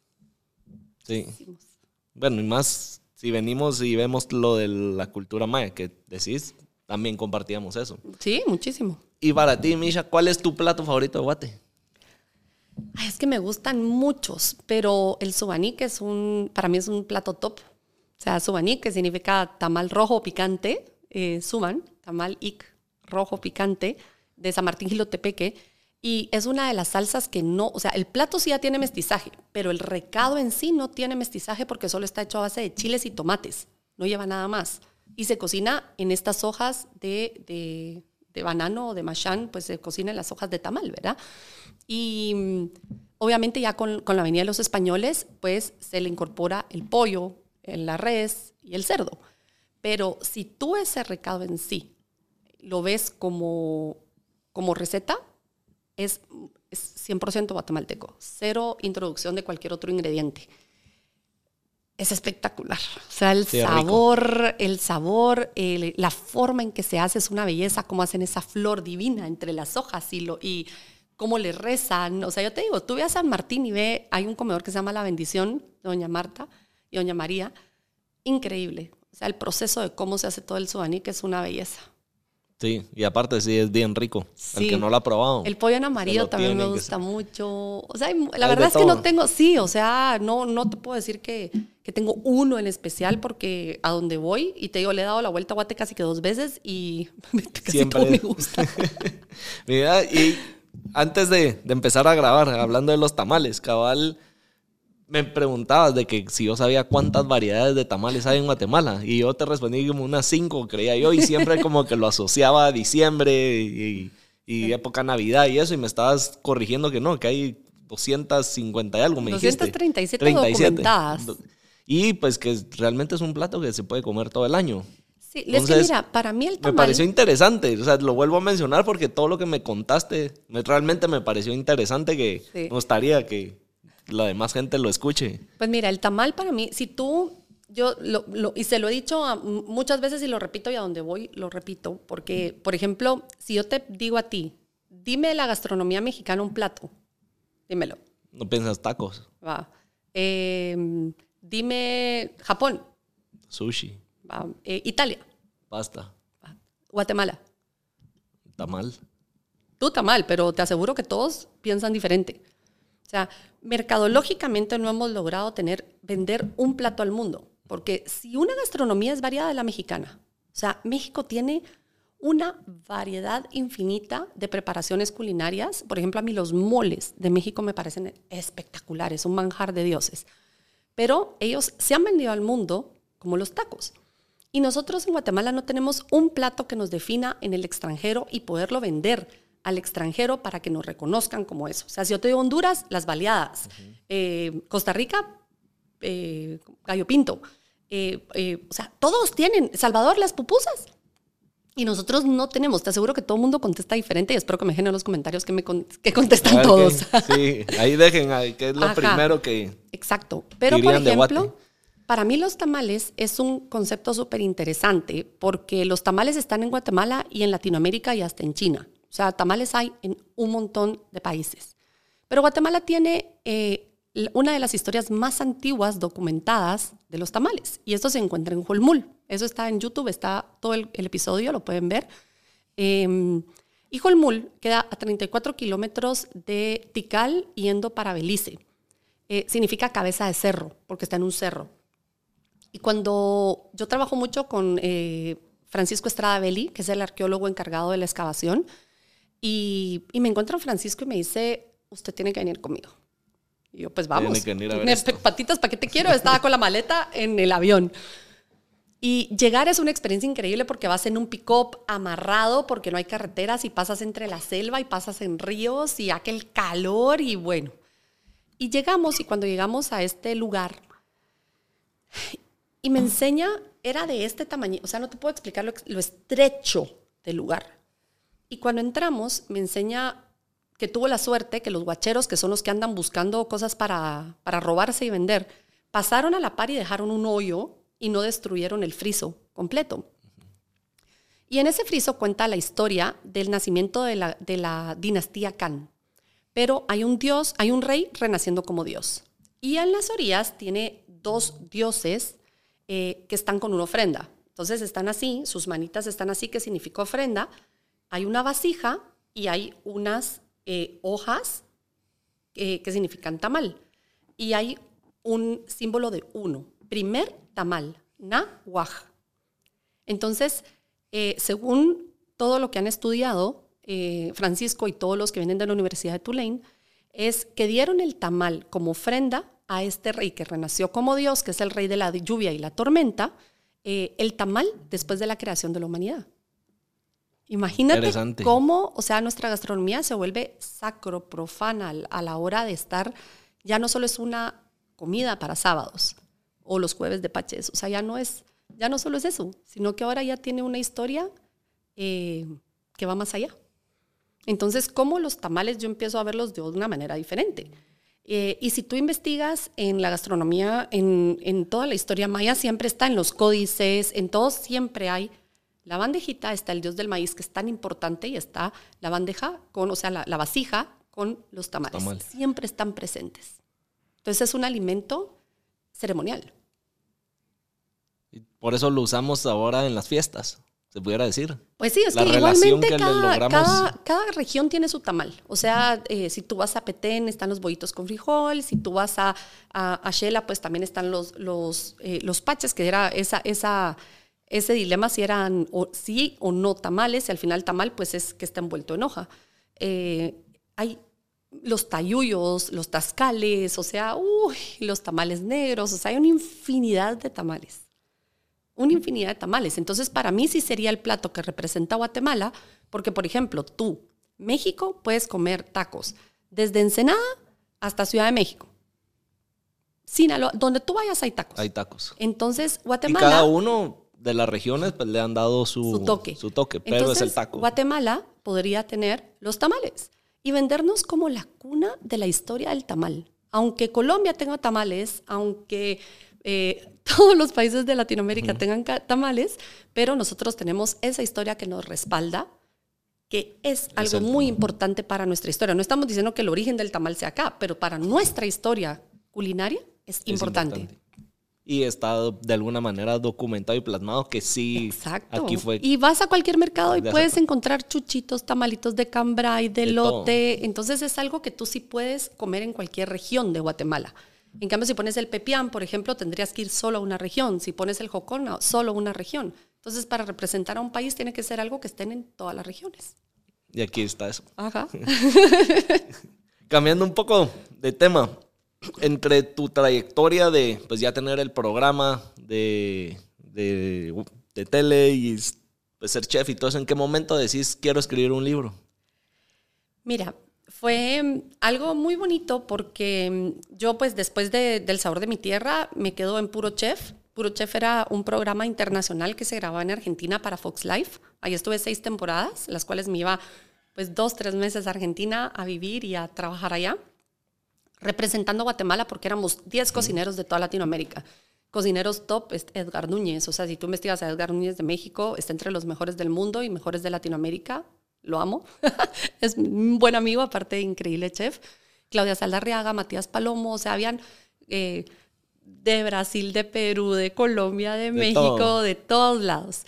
Sí. Bueno, y más si venimos y vemos lo de la cultura maya que decís, también compartíamos eso. Sí, muchísimo. Y para ti, Misha, ¿cuál es tu plato favorito de Guate? Ay, es que me gustan muchos, pero el subaní, que es un, para mí es un plato top. O sea, subaní, que significa tamal rojo picante, eh, suban, tamal ic rojo picante, de San Martín Gilotepeque. Y es una de las salsas que no, o sea, el plato sí ya tiene mestizaje, pero el recado en sí no tiene mestizaje porque solo está hecho a base de chiles y tomates, no lleva nada más. Y se cocina en estas hojas de, de, de banano o de machán, pues se cocina en las hojas de tamal, ¿verdad? Y mm, obviamente ya con, con la venida de los españoles, pues se le incorpora el pollo, la res y el cerdo. Pero si tú ese recado en sí lo ves como, como receta, es, es 100% guatemalteco. Cero introducción de cualquier otro ingrediente. Es espectacular. O sea, el Sí, sabor, el sabor, el- la forma en que se hace es una belleza, cómo hacen esa flor divina entre las hojas y, lo, y cómo le rezan. O sea, yo te digo, tú ve a San Martín y ve, hay un comedor que se llama La Bendición, Doña Marta y Doña María. Increíble. O sea, el proceso de cómo se hace todo el que es una belleza. Sí, y aparte sí es bien rico. El Sí. que no lo ha probado. El pollo en amarillo lo también me que gusta mucho. O sea, la Hay verdad es que no tengo, sí, o sea, no, no te puedo decir que, que tengo uno en especial porque a donde voy, y te digo, le he dado la vuelta a Guate casi que dos veces y casi Siempre. todo me gusta. Mira, y antes de, de empezar a grabar, hablando de los tamales, cabal, me preguntabas de que si yo sabía cuántas variedades de tamales hay en Guatemala. Y yo te respondí como unas cinco, creía yo, y siempre como que lo asociaba a diciembre y, y época Navidad y eso, y me estabas corrigiendo que no, que hay 250 y algo, me dijiste. 237 documentadas. Do- Y pues que realmente es un plato que se puede comer todo el año. Sí, es que Entonces, mira, para mí el Me tamal... pareció interesante, o sea, lo vuelvo a mencionar porque todo lo que me contaste me- realmente me pareció interesante que Sí. me gustaría que la demás gente lo escuche. Pues mira, el tamal para mí, si tú, yo, lo, lo- y se lo he dicho a- muchas veces y lo repito y a donde voy lo repito, porque, por ejemplo, si yo te digo a ti, dime de la gastronomía mexicana un plato, dímelo, No piensas tacos, va. Eh, dime Japón, sushi, va. Eh, Italia, pasta, va. Guatemala. tamal. Tú tamal, pero te aseguro que todos piensan diferente. O sea, mercadológicamente no hemos logrado tener, vender un plato al mundo. Porque si una gastronomía es variada de la mexicana, o sea, México tiene una variedad infinita de preparaciones culinarias. Por ejemplo, a mí los moles de México me parecen espectaculares, un manjar de dioses. Pero ellos se han vendido al mundo como los tacos. Y nosotros en Guatemala no tenemos un plato que nos defina en el extranjero y poderlo vender al extranjero para que nos reconozcan como eso. O sea, si yo te digo Honduras, las baleadas. Eh, Costa Rica, eh, gallo pinto. Eh, eh, o sea, todos tienen. Salvador, las pupusas. Y nosotros no tenemos. Te aseguro que todo el mundo contesta diferente y espero que me dejen en los comentarios que, me con- que contestan todos. sí, ahí dejen, ahí, que es lo Ajá. primero que... Exacto. Pero, por ejemplo, para mí los tamales es un concepto súper interesante porque los tamales están en Guatemala y en Latinoamérica y hasta en China. O sea, tamales hay en un montón de países. Pero Guatemala tiene eh, una de las historias más antiguas documentadas de los tamales y esto se encuentra en Jolmul. Eso está en YouTube, está todo el, el episodio, lo pueden ver. Eh, y Jolmul queda a 34 kilómetros de Tikal yendo para Belice. Eh, significa cabeza de cerro, porque está en un cerro. Y cuando yo trabajo mucho con eh, Francisco Estrada Belli, que es el arqueólogo encargado de la excavación, y, y me encuentra Francisco y me dice, usted tiene que venir conmigo. Y yo, pues vamos. Tiene que venir a ver esto. Patitas, ¿para qué te quiero? Estaba con la maleta en el avión. Y llegar es una experiencia increíble porque vas en un pick-up amarrado porque no hay carreteras y pasas entre la selva y pasas en ríos y aquel calor y bueno. Y llegamos, y cuando llegamos a este lugar, y me enseña, era de este tamaño, o sea, no te puedo explicar lo, lo estrecho del lugar. Y cuando entramos, me enseña que tuvo la suerte que los guacheros, que son los que andan buscando cosas para, para robarse y vender, pasaron a la par y dejaron un hoyo y no destruyeron el friso completo. Y en ese friso cuenta la historia del nacimiento de la, de la dinastía Khan. Pero hay un dios, hay un rey renaciendo como dios. Y en las orillas tiene dos dioses eh, que están con una ofrenda. Entonces están así, sus manitas están así, que significa ofrenda. Hay una vasija y hay unas eh, hojas eh, que significan tamal. Y hay un símbolo de uno. Primer tamal, na waj. Entonces, eh, según todo lo que han estudiado, Francisco y todos los que vienen de la Universidad de Tulane, es que dieron el tamal como ofrenda a este rey que renació como Dios, que es el rey de la lluvia y la tormenta, el tamal después de la creación de la humanidad. Imagínate cómo, o sea, nuestra gastronomía se vuelve sacro, profana a la hora de estar, ya no solo es una comida para sábados o los jueves de paches, o sea, ya no es, ya no solo es eso, sino que ahora ya tiene una historia eh, que va más allá. Entonces, ¿cómo los tamales yo empiezo a verlos de una manera diferente? Eh, y si tú investigas en la gastronomía, en, en toda la historia maya, siempre está en los códices, en todos siempre hay la bandejita está el dios del maíz, que es tan importante, y está la bandeja, con, o sea, la, vasija con los tamales. Siempre están presentes. Entonces es un alimento ceremonial. Y por eso lo usamos ahora en las fiestas, se pudiera decir. Pues sí, es que igualmente cada, región tiene su tamal. O sea, eh, si tú vas a Petén, están los bollitos con frijol. Si tú vas a, a, Shela, pues también están los, los, eh, los paches, que era esa, esa ese dilema si eran o, sí o no tamales, y al final tamal pues es que está envuelto en hoja. Eh, hay los tayuyos, los tascales, o sea, uy, los tamales negros, o sea, hay una infinidad de tamales. Una infinidad de tamales. Entonces, para mí sí sería el plato que representa Guatemala, porque, por ejemplo, tú, México, puedes comer tacos desde Ensenada hasta Ciudad de México. Sinaloa, donde tú vayas hay tacos. Hay tacos. Entonces, Guatemala. Y cada uno de las regiones pues, le han dado su, toque. Su toque, pero es el taco. Guatemala podría tener los tamales y vendernos como la cuna de la historia del tamal. Aunque Colombia tenga tamales, aunque eh, todos los países de Latinoamérica tengan tamales, pero nosotros tenemos esa historia que nos respalda, que es algo muy importante para nuestra historia. No estamos diciendo que el origen del tamal sea acá, pero para nuestra historia culinaria es, importante y está de alguna manera documentado y plasmado que sí aquí fue. Y vas a cualquier mercado y puedes encontrar chuchitos, tamalitos de cambray, de, lote. Entonces es algo que tú sí puedes comer en cualquier región de Guatemala. En cambio, si pones el pepián, por ejemplo, tendrías que ir solo a una región. Si pones el jocona, solo a una región. Entonces, para representar a un país tiene que ser algo que estén en todas las regiones. Y aquí está eso. Ajá. Cambiando un poco de tema, entre tu trayectoria de pues ya tener el programa de, de, tele y pues, ser chef y todo eso, ¿en qué momento decís quiero escribir un libro? Mira, fue mm, algo muy bonito porque mm, yo pues después de, del sabor de mi tierra me quedo en Puro Chef. Puro Chef era un programa internacional que se grababa en Argentina para Fox Life. Ahí estuve seis temporadas, las cuales me iba pues dos, tres meses a Argentina a vivir y a trabajar allá representando a Guatemala porque éramos 10 cocineros de toda Latinoamérica. Cocineros top es Edgar Núñez. O sea, si tú investigas a Edgar Núñez de México, está entre los mejores del mundo y mejores de Latinoamérica. Lo amo. es un buen amigo, aparte de increíble chef. Claudia Saldarriaga, Matías Palomo, o sea, habían eh, de Brasil, de Perú, de Colombia, de, México, de todos lados.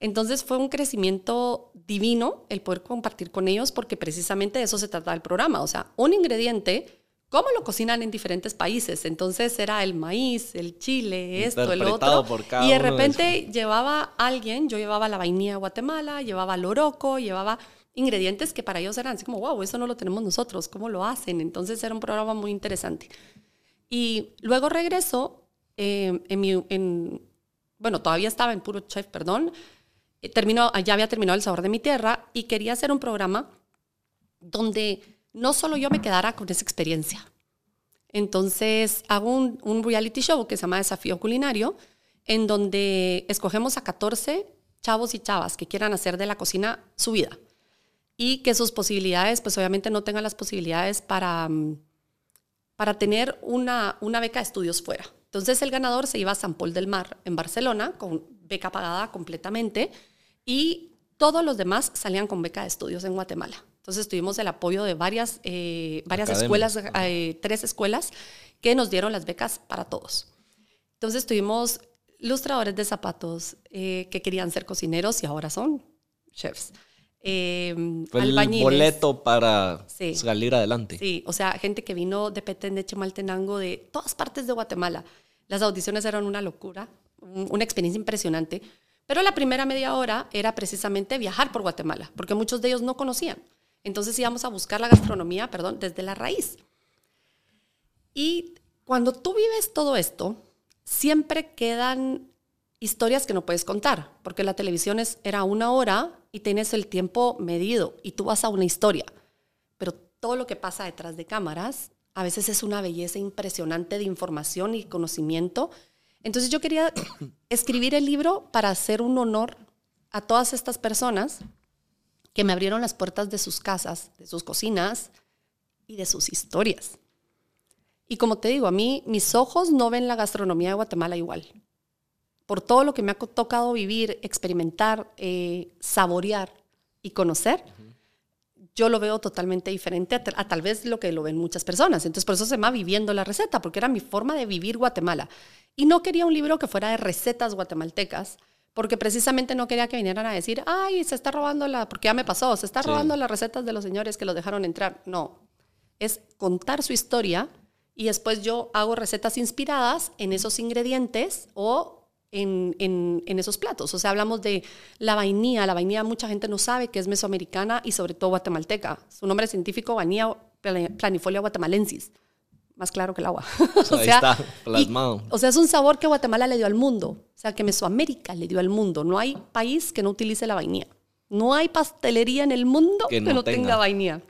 Entonces fue un crecimiento divino el poder compartir con ellos porque precisamente de eso se trataba el programa. O sea, un ingrediente cómo lo cocinan en diferentes países. Entonces era el maíz, el chile, esto, el otro. y de repente llevaba alguien, yo llevaba la vainilla de Guatemala, llevaba el oroco, llevaba ingredientes que para ellos eran así como, wow, eso no lo tenemos nosotros, ¿cómo lo hacen? Entonces era un programa muy interesante. Y luego regreso, eh, en, mi, en, bueno, todavía estaba en Puro Chef, perdón, eh, terminó, ya había terminado El Sabor de mi Tierra y quería hacer un programa donde no solo yo me quedara con esa experiencia, Entonces hago un, reality show que se llama Desafío Culinario, en donde escogemos a 14 chavos y chavas que quieran hacer de la cocina su vida y que sus posibilidades, pues obviamente no tengan las posibilidades para, mm, para tener una, una beca de estudios fuera. Entonces el ganador se iba a San Paul del Mar en Barcelona con beca pagada completamente y todos los demás salían con beca de estudios en Guatemala. Entonces tuvimos el apoyo de varias, eh, varias escuelas, eh, tres escuelas que nos dieron las becas para todos. Entonces tuvimos ilustradores de zapatos eh, que querían ser cocineros y ahora son chefs. Eh, Fue el boleto para salir adelante. Sí, o sea, gente que vino de Petén, de Chimaltenango, de todas partes de Guatemala. Las audiciones eran una locura, una experiencia impresionante. Pero la primera media hora era precisamente viajar por Guatemala, porque muchos de ellos no conocían. Entonces íbamos a buscar la gastronomía, perdón, desde la raíz. Y cuando tú vives todo esto, siempre quedan historias que no puedes contar, porque la televisión es, era una hora y tienes el tiempo medido y tú vas a una historia. Pero todo lo que pasa detrás de cámaras a veces es una belleza impresionante de información y conocimiento. Entonces yo quería escribir el libro para hacer un honor a todas estas personas que me abrieron las puertas de sus casas, de sus cocinas y de sus historias. Y como te digo, a mí mis ojos no ven la gastronomía de Guatemala igual por todo lo que me ha tocado vivir, experimentar, eh, saborear y conocer, yo lo veo totalmente diferente a, tal vez lo que lo ven muchas personas. Entonces, por eso se llama Viviendo la Receta, porque era mi forma de vivir Guatemala. Y no quería un libro que fuera de recetas guatemaltecas, porque precisamente no quería que vinieran a decir, ay, se está robando la, porque ya me pasó, se está robando las recetas de los señores que los dejaron entrar. No, es contar su historia y después yo hago recetas inspiradas en esos ingredientes o en, en, esos platos. O sea, hablamos de la vainilla. La vainilla mucha gente no sabe que es mesoamericana y sobre todo guatemalteca. Su nombre científico, vainilla planifolia guatemalensis. Más claro que el agua. o sea, Ahí está, plasmado. o sea, es un sabor que Guatemala le dio al mundo. O sea, que Mesoamérica le dio al mundo. No hay país que no utilice la vainilla. No hay pastelería en el mundo que no, tenga. vainilla.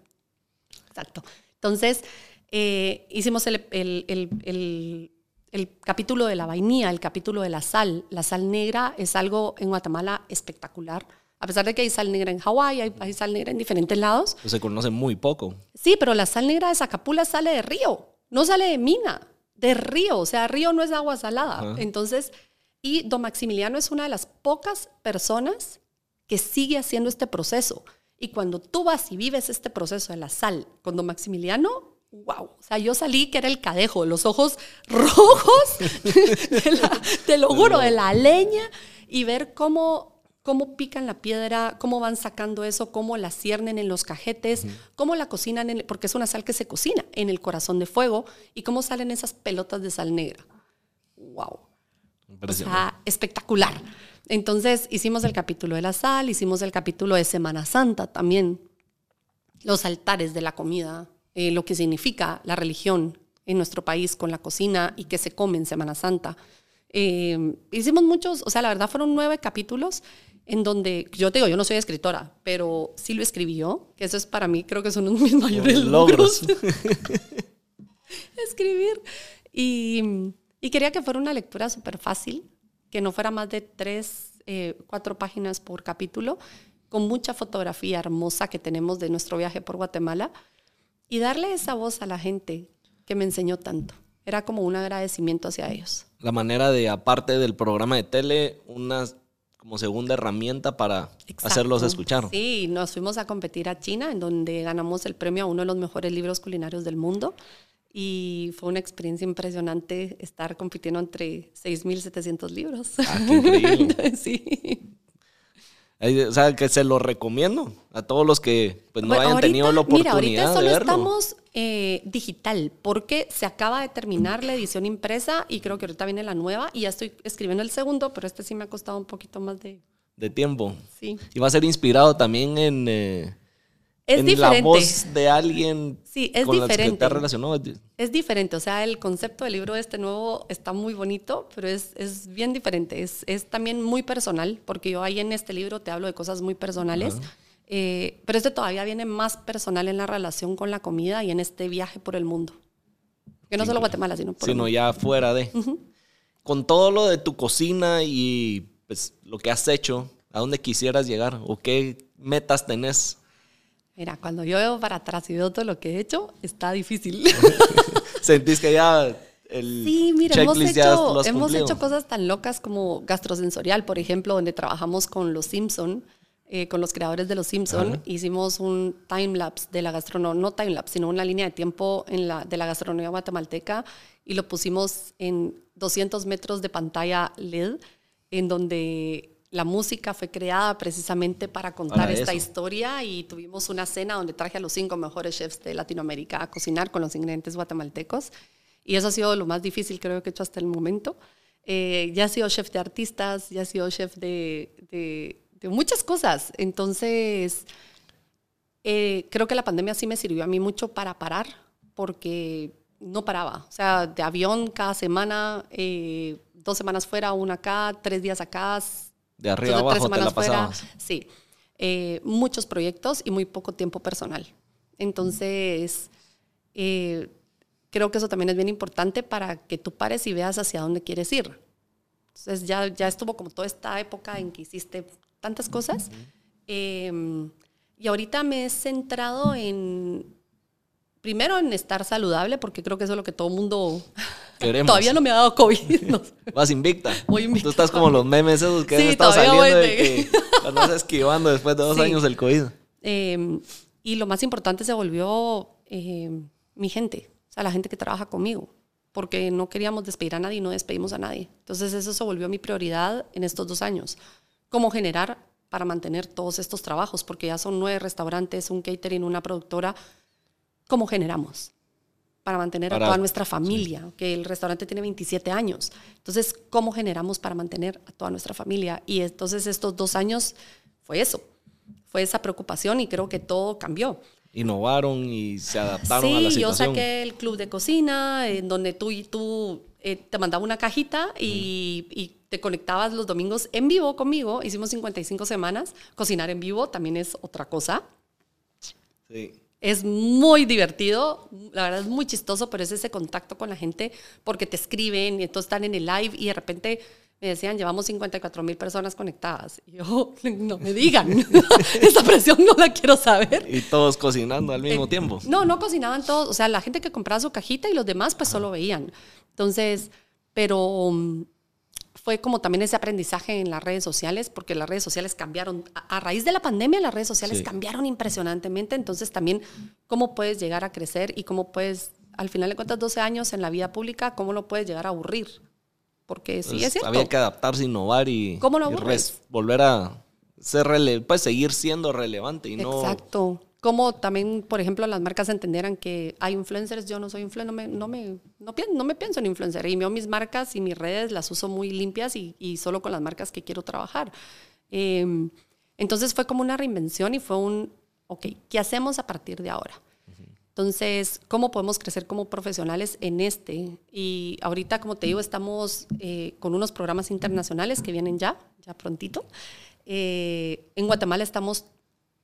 Exacto. Entonces, eh, hicimos el, el el capítulo de la vainilla, el capítulo de la sal. La sal negra es algo en Guatemala espectacular. A pesar de que hay sal negra en Hawái, hay, sal negra en diferentes lados. Pues se conoce muy poco. Sí, pero la sal negra de Zacapula sale de río, no sale de mina, de río. O sea, río no es agua salada. Entonces, y don Maximiliano es una de las pocas personas que sigue haciendo este proceso. Y cuando tú vas y vives este proceso de la sal con don Maximiliano, wow. O sea, yo salí que era el cadejo, los ojos rojos, te lo juro, de la leña, y ver cómo, cómo pican la piedra, cómo van sacando eso, cómo la ciernen en los cajetes, cómo la cocinan, en, porque es una sal que se cocina en el corazón de fuego, y cómo salen esas pelotas de sal negra. Wow. O sea, espectacular. Entonces hicimos el capítulo de la sal, hicimos el capítulo de Semana Santa también, los altares de la comida, eh, lo que significa la religión en nuestro país con la cocina y que se come en Semana Santa. Eh, hicimos muchos, o sea, la verdad fueron nueve capítulos en donde, yo te digo, yo no soy escritora, pero sí lo escribí yo, que eso es para mí, creo que son uno de mis mayores logros. Escribir. Y, y, quería que fuera una lectura súper fácil, que no fuera más de tres, eh, cuatro páginas por capítulo, con mucha fotografía hermosa que tenemos de nuestro viaje por Guatemala y darle esa voz a la gente que me enseñó tanto. Era como un agradecimiento hacia ellos. La manera de, aparte del programa de tele, una como segunda herramienta para hacerlos escuchar. Sí, nos fuimos a competir a China, en donde ganamos el premio a uno de los mejores libros culinarios del mundo. Y fue una experiencia impresionante estar compitiendo entre 6.700 libros. Ah, qué increíble. sí. O sea, que se lo recomiendo a todos los que pues, no hayan tenido la oportunidad mira, ahorita solo estamos eh, digital porque se acaba de terminar la edición impresa y creo que ahorita viene la nueva y ya estoy escribiendo el segundo, pero este sí me ha costado un poquito más de... De tiempo. Sí. Y va a ser inspirado también en... Eh, es diferente. la voz de alguien sí, es con diferente. que te relacionado. Es diferente, o sea, el concepto del libro este nuevo está muy bonito, pero es, es bien diferente. Es, es, también muy personal, porque yo ahí en este libro te hablo de cosas muy personales, eh, pero este todavía viene más personal en la relación con la comida y en este viaje por el mundo. Que no solo Guatemala, sino por Sino ya fuera de. Con todo lo de tu cocina y pues lo que has hecho, ¿a dónde quisieras llegar? ¿O qué metas tenés? Mira, cuando yo veo para atrás y veo todo lo que he hecho, está difícil. ¿Sentís que ya el Sí, mira, hemos, hecho, hemos hecho cosas tan locas como gastrosensorial, por ejemplo, donde trabajamos con los Simpson, eh, con los creadores de los Simpson. Hicimos un time lapse de la gastronomía, no time lapse, sino una línea de tiempo en la, de la gastronomía guatemalteca y lo pusimos en 200 metros de pantalla LED, en donde la música fue creada precisamente para contar esta eso. historia y tuvimos una cena donde traje a los cinco mejores chefs de Latinoamérica a cocinar con los ingredientes guatemaltecos. Y eso ha sido lo más difícil creo que he hecho hasta el momento. Eh, ya he sido chef de artistas, ya he sido chef de, de- de muchas cosas. Entonces, eh, creo que la pandemia sí me sirvió a mí mucho para parar, porque no paraba. O sea, de avión cada semana, eh, dos semanas fuera, una acá, tres días acá, De arriba entonces, abajo te la pasabas. Sí, Eh, muchos proyectos y muy poco tiempo personal. Entonces, eh, creo que eso también es bien importante para que tú pares y veas hacia dónde quieres ir. Entonces, ya, ya estuvo como toda esta época en que hiciste tantas cosas. Eh, y ahorita me he centrado en, primero en estar saludable, porque creo que eso es lo que todo mundo... Queremos. Todavía no me ha dado COVID. no. Vas invicta. Voy invicta. Tú estás como los memes esos que Sí, han estado saliendo voy de que andas esquivando después de dos Sí. años del COVID. Eh, y lo más importante se volvió eh, mi gente, o sea, la gente que trabaja conmigo, porque no queríamos despedir a nadie y no despedimos a nadie. Entonces eso se volvió mi prioridad en estos dos años. Cómo generar para mantener todos estos trabajos, porque ya son nueve restaurantes, un catering, una productora. ¿Cómo generamos? Para mantener Para- a toda nuestra familia, que el restaurante tiene 27 años. Entonces, ¿cómo generamos para mantener a toda nuestra familia? Y entonces estos dos años fue eso, fue esa preocupación y creo que todo cambió. Innovaron y se adaptaron a la Sí, yo situación. saqué el club de cocina, en donde tú y tú eh, te mandaba una cajita y, y te conectabas los domingos en vivo conmigo. Hicimos 55 semanas. Cocinar en vivo también es otra cosa. Sí. Es muy divertido, la verdad es muy chistoso, pero es ese contacto con la gente porque te escriben y entonces están en el live y de repente me decían, llevamos 54 mil personas conectadas. Y yo, no me digan, esa presión no la quiero saber. Y todos cocinando al mismo Eh, tiempo. No, no cocinaban todos. O sea, la gente que compraba su cajita y los demás, pues solo veían. Entonces, pero mm, fue como también ese aprendizaje en las redes sociales, porque las redes sociales cambiaron. A, a raíz de la pandemia, las redes sociales Sí. cambiaron impresionantemente. Entonces, también, cómo puedes llegar a crecer y cómo puedes, al final de cuentas, 12 años en la vida pública, cómo lo puedes llegar a aburrir. Porque sí, Pues, es cierto. Había que adaptarse, innovar y, ¿Cómo lo y volver a ser rele pues seguir siendo relevante y no Exacto. Como también, por ejemplo, las marcas entendieran que hay influencers, yo no soy influencer, no me, no me, no pien- no me pienso en influencer. Y yo mis marcas y mis redes las uso muy limpias y, y solo con las marcas que quiero trabajar. Eh, entonces fue como una reinvención y fue un, ok, ¿qué hacemos a partir de ahora? Entonces, ¿cómo podemos crecer como profesionales en este? Y ahorita, como te digo, estamos eh, con unos programas internacionales que vienen ya, ya prontito. Eh, en Guatemala estamos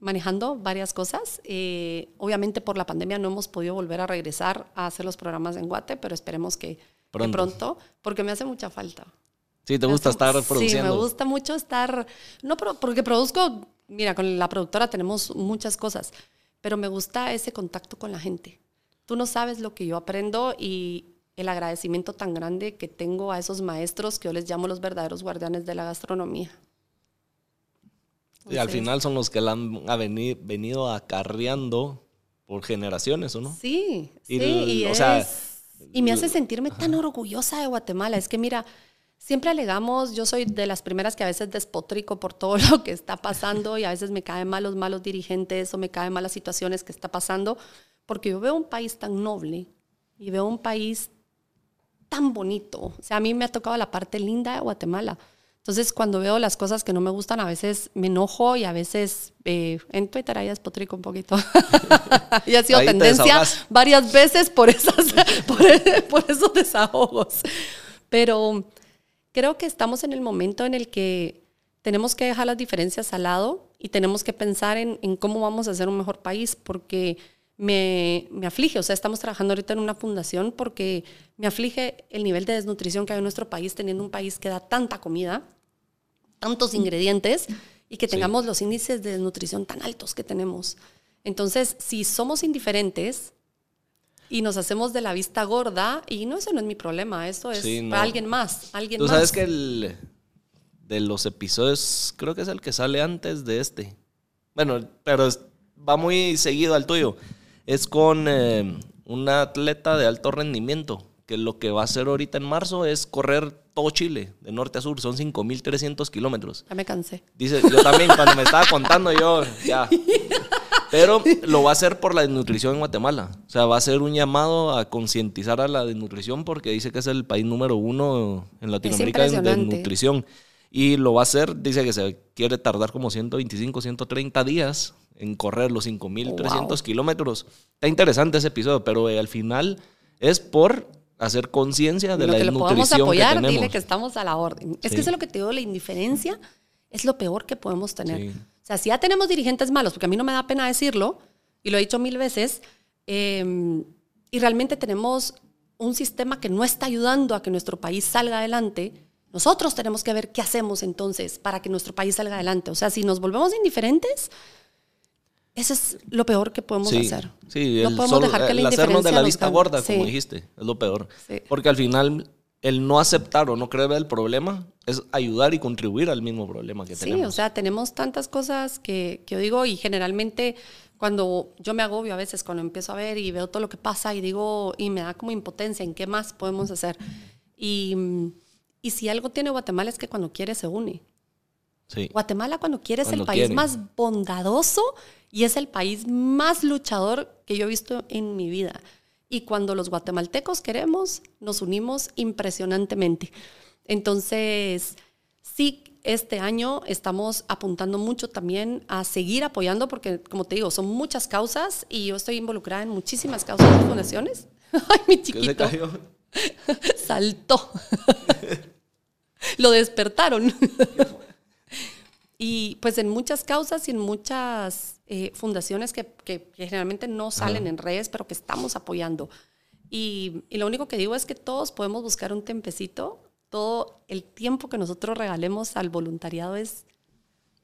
manejando varias cosas. Eh, obviamente por la pandemia no hemos podido volver a regresar a hacer los programas en Guate, pero esperemos que que Pronto. porque me hace mucha falta. Sí, te gusta estar produciendo. Sí, me gusta mucho estar, no porque produzco, mira, con la productora tenemos muchas cosas, pero me gusta ese contacto con la gente. Tú no sabes lo que yo aprendo y el agradecimiento tan grande que tengo a esos maestros que yo les llamo los verdaderos guardianes de la gastronomía. Y al final son los que la han ha veni- venido acarreando por generaciones, ¿o no? Sí, Y sí, y, o sea, y me hace sentirme tan orgullosa de Guatemala. Es que mira, siempre alegamos, yo soy de las primeras que a veces despotrico por todo lo que está pasando y a veces me caen mal los malos dirigentes o me caen mal las situaciones que está pasando, porque yo veo un país tan noble y veo un país tan bonito. O sea, a mí me ha tocado la parte linda de Guatemala. Entonces, cuando veo las cosas que no me gustan, a veces me enojo y a veces eh, en Twitter ahí despotrico un poquito. y ha sido Ahí tendencia varias veces por, esas, por, por esos desahogos. Pero creo que estamos en el momento en el que tenemos que dejar las diferencias al lado y tenemos que pensar en, en cómo vamos a hacer un mejor país, porque me, me, aflige. O sea, estamos trabajando ahorita en una fundación porque me aflige el nivel de desnutrición que hay en nuestro país, teniendo un país que da tanta comida, tantos ingredientes y que tengamos los índices de desnutrición tan altos que tenemos. Entonces, si somos indiferentes y nos hacemos de la vista gorda, y no, eso no es mi problema, eso es para alguien más. Alguien Tú sabes que el, de los episodios, creo que es el que sale antes de este. Bueno, pero va muy seguido al tuyo es con eh, una atleta de alto rendimiento, que lo que va a hacer ahorita en marzo es correr todo Chile, de norte a sur, son 5.300 kilómetros. Ya me cansé. Dice, yo también, cuando me estaba contando, yo, ya. Pero lo va a hacer por la desnutrición en Guatemala. O sea, va a ser un llamado a concientizar a la desnutrición porque dice que es el país número uno en Latinoamérica en desnutrición. Y lo va a hacer, dice que se quiere tardar como 125, 130 días en correr los 5.300 kilómetros. Está interesante ese episodio, pero eh, al final es por hacer conciencia de la que podemos apoyar, dile que estamos a la orden. Es que eso es lo que te digo, la indiferencia es lo peor que podemos tener. O sea, si ya tenemos dirigentes malos, porque a mí no me da pena decirlo, y lo he dicho mil veces, em, y realmente tenemos un sistema que no está ayudando a que nuestro país salga adelante, nosotros tenemos que ver qué hacemos entonces para que nuestro país salga adelante. O sea, si nos volvemos indiferentes, eso es lo peor que podemos hacer. Sí, no podemos dejar que la el hacernos de la vista gorda, como dijiste, es lo peor. Porque al final el no aceptar o no creer el problema es ayudar y contribuir al mismo problema que tenemos. Sí, o sea, tenemos tantas cosas que, que, yo digo y generalmente cuando yo me agobio a veces cuando empiezo a ver y veo todo lo que pasa y digo y me da como impotencia en qué más podemos hacer. Y, y si algo tiene Guatemala es que cuando quiere se une. Guatemala cuando quiere es el país más bondadoso y es el país más luchador que yo he visto en mi vida. Y cuando los guatemaltecos queremos, nos unimos impresionantemente. Entonces, sí, este año estamos apuntando mucho también a seguir apoyando, porque como te digo, son muchas causas y yo estoy involucrada en muchísimas causas de fundaciones. Ay, mi chiquito. Saltó. Lo despertaron. Y pues en muchas causas y en muchas eh, fundaciones que, que, generalmente no salen en redes, pero que estamos apoyando. Y, y, lo único que digo es que todos podemos buscar un tempecito. Todo el tiempo que nosotros regalemos al voluntariado es,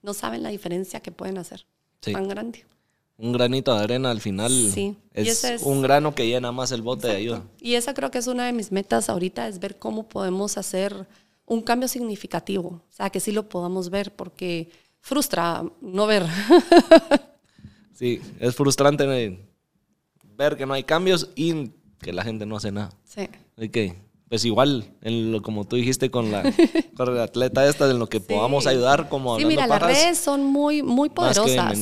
no saben la diferencia que pueden hacer. Tan grande. Un granito de arena al final sí. es, es, un grano que llena más el bote de ayuda. Y esa creo que es una de mis metas ahorita, es ver cómo podemos hacer un cambio significativo, o sea, que sí lo podamos ver, porque frustra no ver. sí, es frustrante ver que no hay cambios y que la gente no hace nada. Sí. Ok, pues igual, en lo, como tú dijiste con la, con la atleta esta, en lo que podamos ayudar como Sí, mira, las redes son muy, muy poderosas.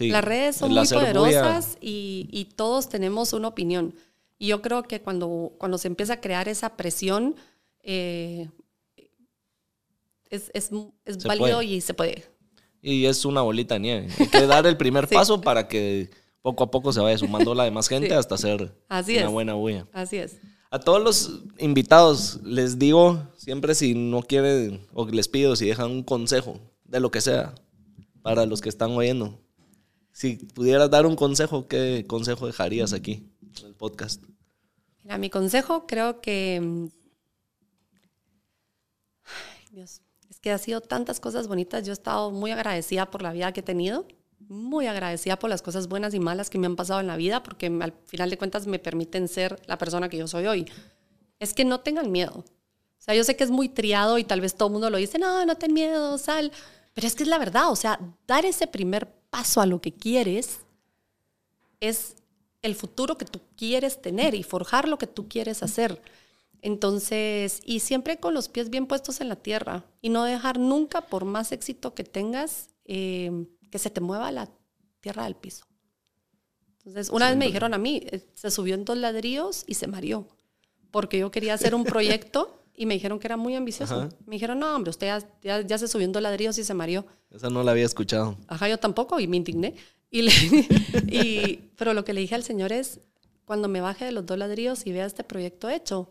las redes son muy poderosas y, y, todos tenemos una opinión. Y yo creo que cuando, cuando se empieza a crear esa presión, eh, es, es, es válido y se puede. Y es una bolita de nieve. Hay que dar el primer paso para que poco a poco se vaya sumando la demás gente hasta ser una buena bulla. Así es. A todos los invitados les digo siempre si no quieren o les pido si dejan un consejo de lo que sea para los que están oyendo. Si pudieras dar un consejo, ¿qué consejo dejarías aquí en el podcast? Mira, mi consejo creo que... Mm, Dios, que ha sido tantas cosas bonitas. Yo he estado muy agradecida por la vida que he tenido, muy agradecida por las cosas buenas y malas que me han pasado en la vida, porque al final de cuentas me permiten ser la persona que yo soy hoy. Es que no tengan miedo. O sea, yo sé que es muy triado y tal vez todo el mundo lo dice, no, no ten miedo, sal. Pero es que es la verdad, o sea, dar ese primer paso a lo que quieres es el futuro que tú quieres tener y forjar lo que tú quieres hacer. Entonces, y siempre con los pies bien puestos en la tierra y no dejar nunca, por más éxito que tengas, eh, que se te mueva la tierra del piso. Entonces, una vez me dijeron a mí, eh, se subió en dos ladrillos y se mareó, porque yo quería hacer un proyecto y me dijeron que era muy ambicioso. Me dijeron, no, hombre, usted ya, se subió en dos ladrillos y se mareó. Esa no la había escuchado. Ajá, yo tampoco y me indigné. Y, y pero lo que le dije al Señor es, cuando me baje de los dos ladrillos y vea este proyecto hecho,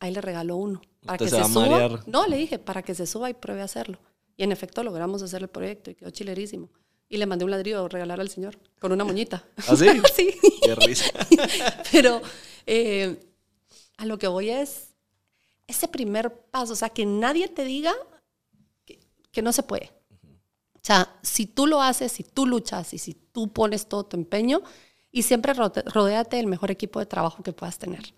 ahí le regaló uno. Para que se, suba. No, le dije, para que se suba y pruebe a hacerlo. Y en efecto logramos hacer el proyecto y quedó chilerísimo. y le mandé un ladrillo a regalar al señor con una moñita. ¿Ah, sí? sí. Qué risa. Pero eh, a lo que voy es ese primer paso, o sea, que nadie te diga que, que no se puede. O sea, si tú lo haces, si tú luchas y si tú pones todo tu empeño, y siempre rodéate del mejor equipo de trabajo que puedas tener.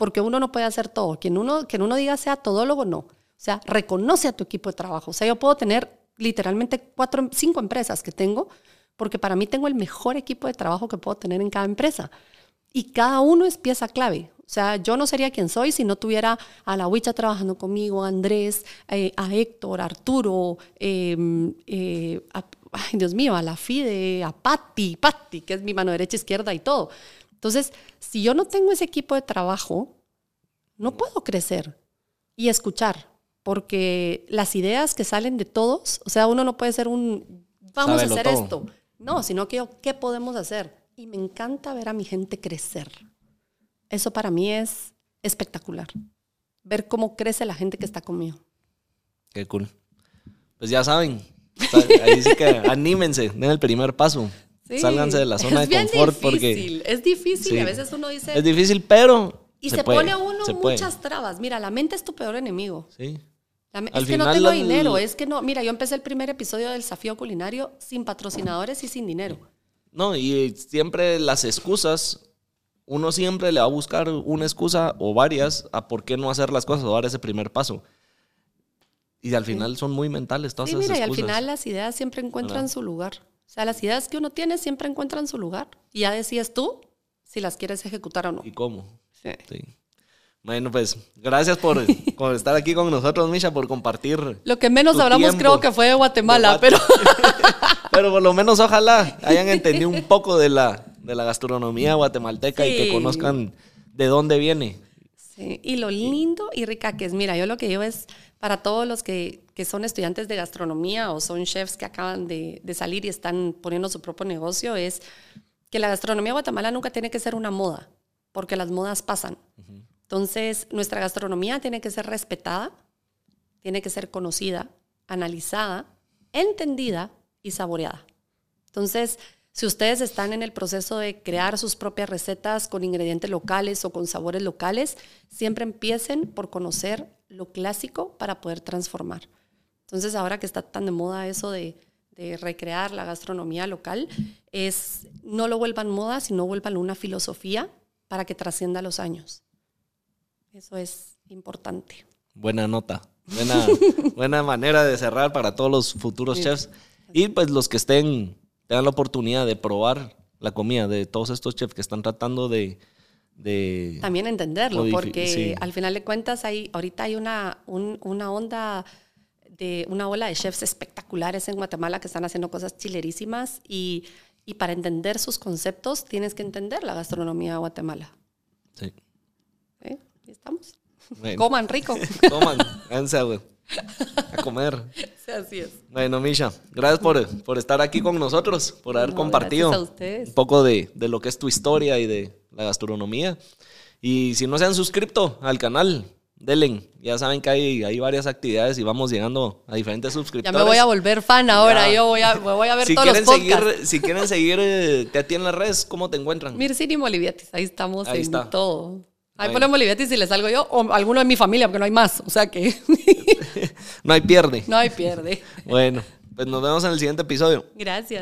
Porque uno no puede hacer todo. Quien uno, quien uno diga sea todólogo, no. O sea, reconoce a tu equipo de trabajo. O sea, yo puedo tener literalmente cuatro, cinco empresas que tengo, porque para mí tengo el mejor equipo de trabajo que puedo tener en cada empresa. Y cada uno es pieza clave. O sea, yo no sería quien soy si no tuviera a la Huicha trabajando conmigo, a Andrés, eh, a Héctor, a Arturo, eh, eh, a- ay, Dios mío, a la FIDE, a Patti, Patti, que es mi mano derecha, izquierda y todo. Entonces, si yo no tengo ese equipo de trabajo, no puedo crecer y escuchar, porque las ideas que salen de todos, o sea, uno no puede ser un, vamos Sábelo a hacer todo. esto. No, sino que yo, ¿qué podemos hacer? Y me encanta ver a mi gente crecer. Eso para mí es espectacular. Ver cómo crece la gente que está conmigo. Qué cool. Pues ya saben. Ahí sí que anímense, den el primer paso. Sí. Sálganse de la zona es de confort porque difícil, Es difícil Sí. a veces uno dice... es difícil, pero y se, puede, pone uno se puede. muchas trabas. Mira, la mente es tu peor enemigo. Sí. La me- Al es que no final, tengo al- dinero, es que no. Mira, yo empecé el primer episodio del desafío culinario sin patrocinadores y sin dinero. No, y siempre las excusas, uno siempre le va a buscar una excusa o varias a por qué no hacer las cosas o dar ese primer paso. Y al final son muy mentales todas Sí, esas mira, y al excusas. final las ideas siempre encuentran ¿Verdad? su lugar. O sea, las ideas que uno tiene siempre encuentran su lugar. Y ya decías tú si las quieres ejecutar o no. ¿Y cómo? Sí. Sí. Bueno, pues gracias por, por estar aquí con nosotros, Misha, por compartir. Lo que menos hablamos tiempo. creo que fue de Guatemala, De pero Pero por lo menos ojalá hayan entendido un poco de la, de la gastronomía guatemalteca y que conozcan de dónde viene. Sí, y lo lindo y rica que es, mira, yo lo que digo es para todos los que, que son estudiantes de gastronomía o son chefs que acaban de, de salir y están poniendo su propio negocio, es que la gastronomía Guatemala nunca tiene que ser una moda, porque las modas pasan. Entonces, nuestra gastronomía tiene que ser respetada, tiene que ser conocida, analizada, entendida y saboreada. Entonces, si ustedes están en el proceso de crear sus propias recetas con ingredientes locales o con sabores locales, siempre empiecen por conocer lo clásico para poder transformar. Entonces, ahora que está tan de moda eso de, de recrear la gastronomía local, es no lo vuelvan moda, sino vuelvan una filosofía para que trascienda los años. Eso es importante. Buena nota. Buena, buena manera de cerrar para todos los futuros Sí. chefs. Y pues los que estén, tengan la oportunidad de probar la comida de todos estos chefs que están tratando de... de También entenderlo, porque sí. al final de cuentas hay, ahorita hay una, un- una onda de una ola de chefs espectaculares en Guatemala que están haciendo cosas chilerísimas y, y para entender sus conceptos tienes que entender la gastronomía de Guatemala. sí. ¿eh? Estamos. Bueno, Coman rico. coman, a, a comer. Sí, Así es. Bueno, Misha, gracias por, por estar aquí con nosotros, por haber No, compartido a un poco de, de lo que es tu historia y de la gastronomía. Y si no se han suscrito al canal, denle. Ya saben que hay, hay varias actividades y vamos llegando a diferentes Ya suscriptores. me voy a volver fan ahora. Ya. Yo voy a, me voy a ver si todos los quieren podcasts. seguir, si quieren seguir eh, a ti en las redes, ¿cómo te encuentran? Mircini Moliviatis, ahí estamos Ahí en está. todo. Ahí Bueno. ponemos Moliviatis y le salgo yo, o alguno de mi familia, porque no hay más. O sea que No hay pierde. no hay pierde. Bueno, pues nos vemos en el siguiente episodio. Gracias.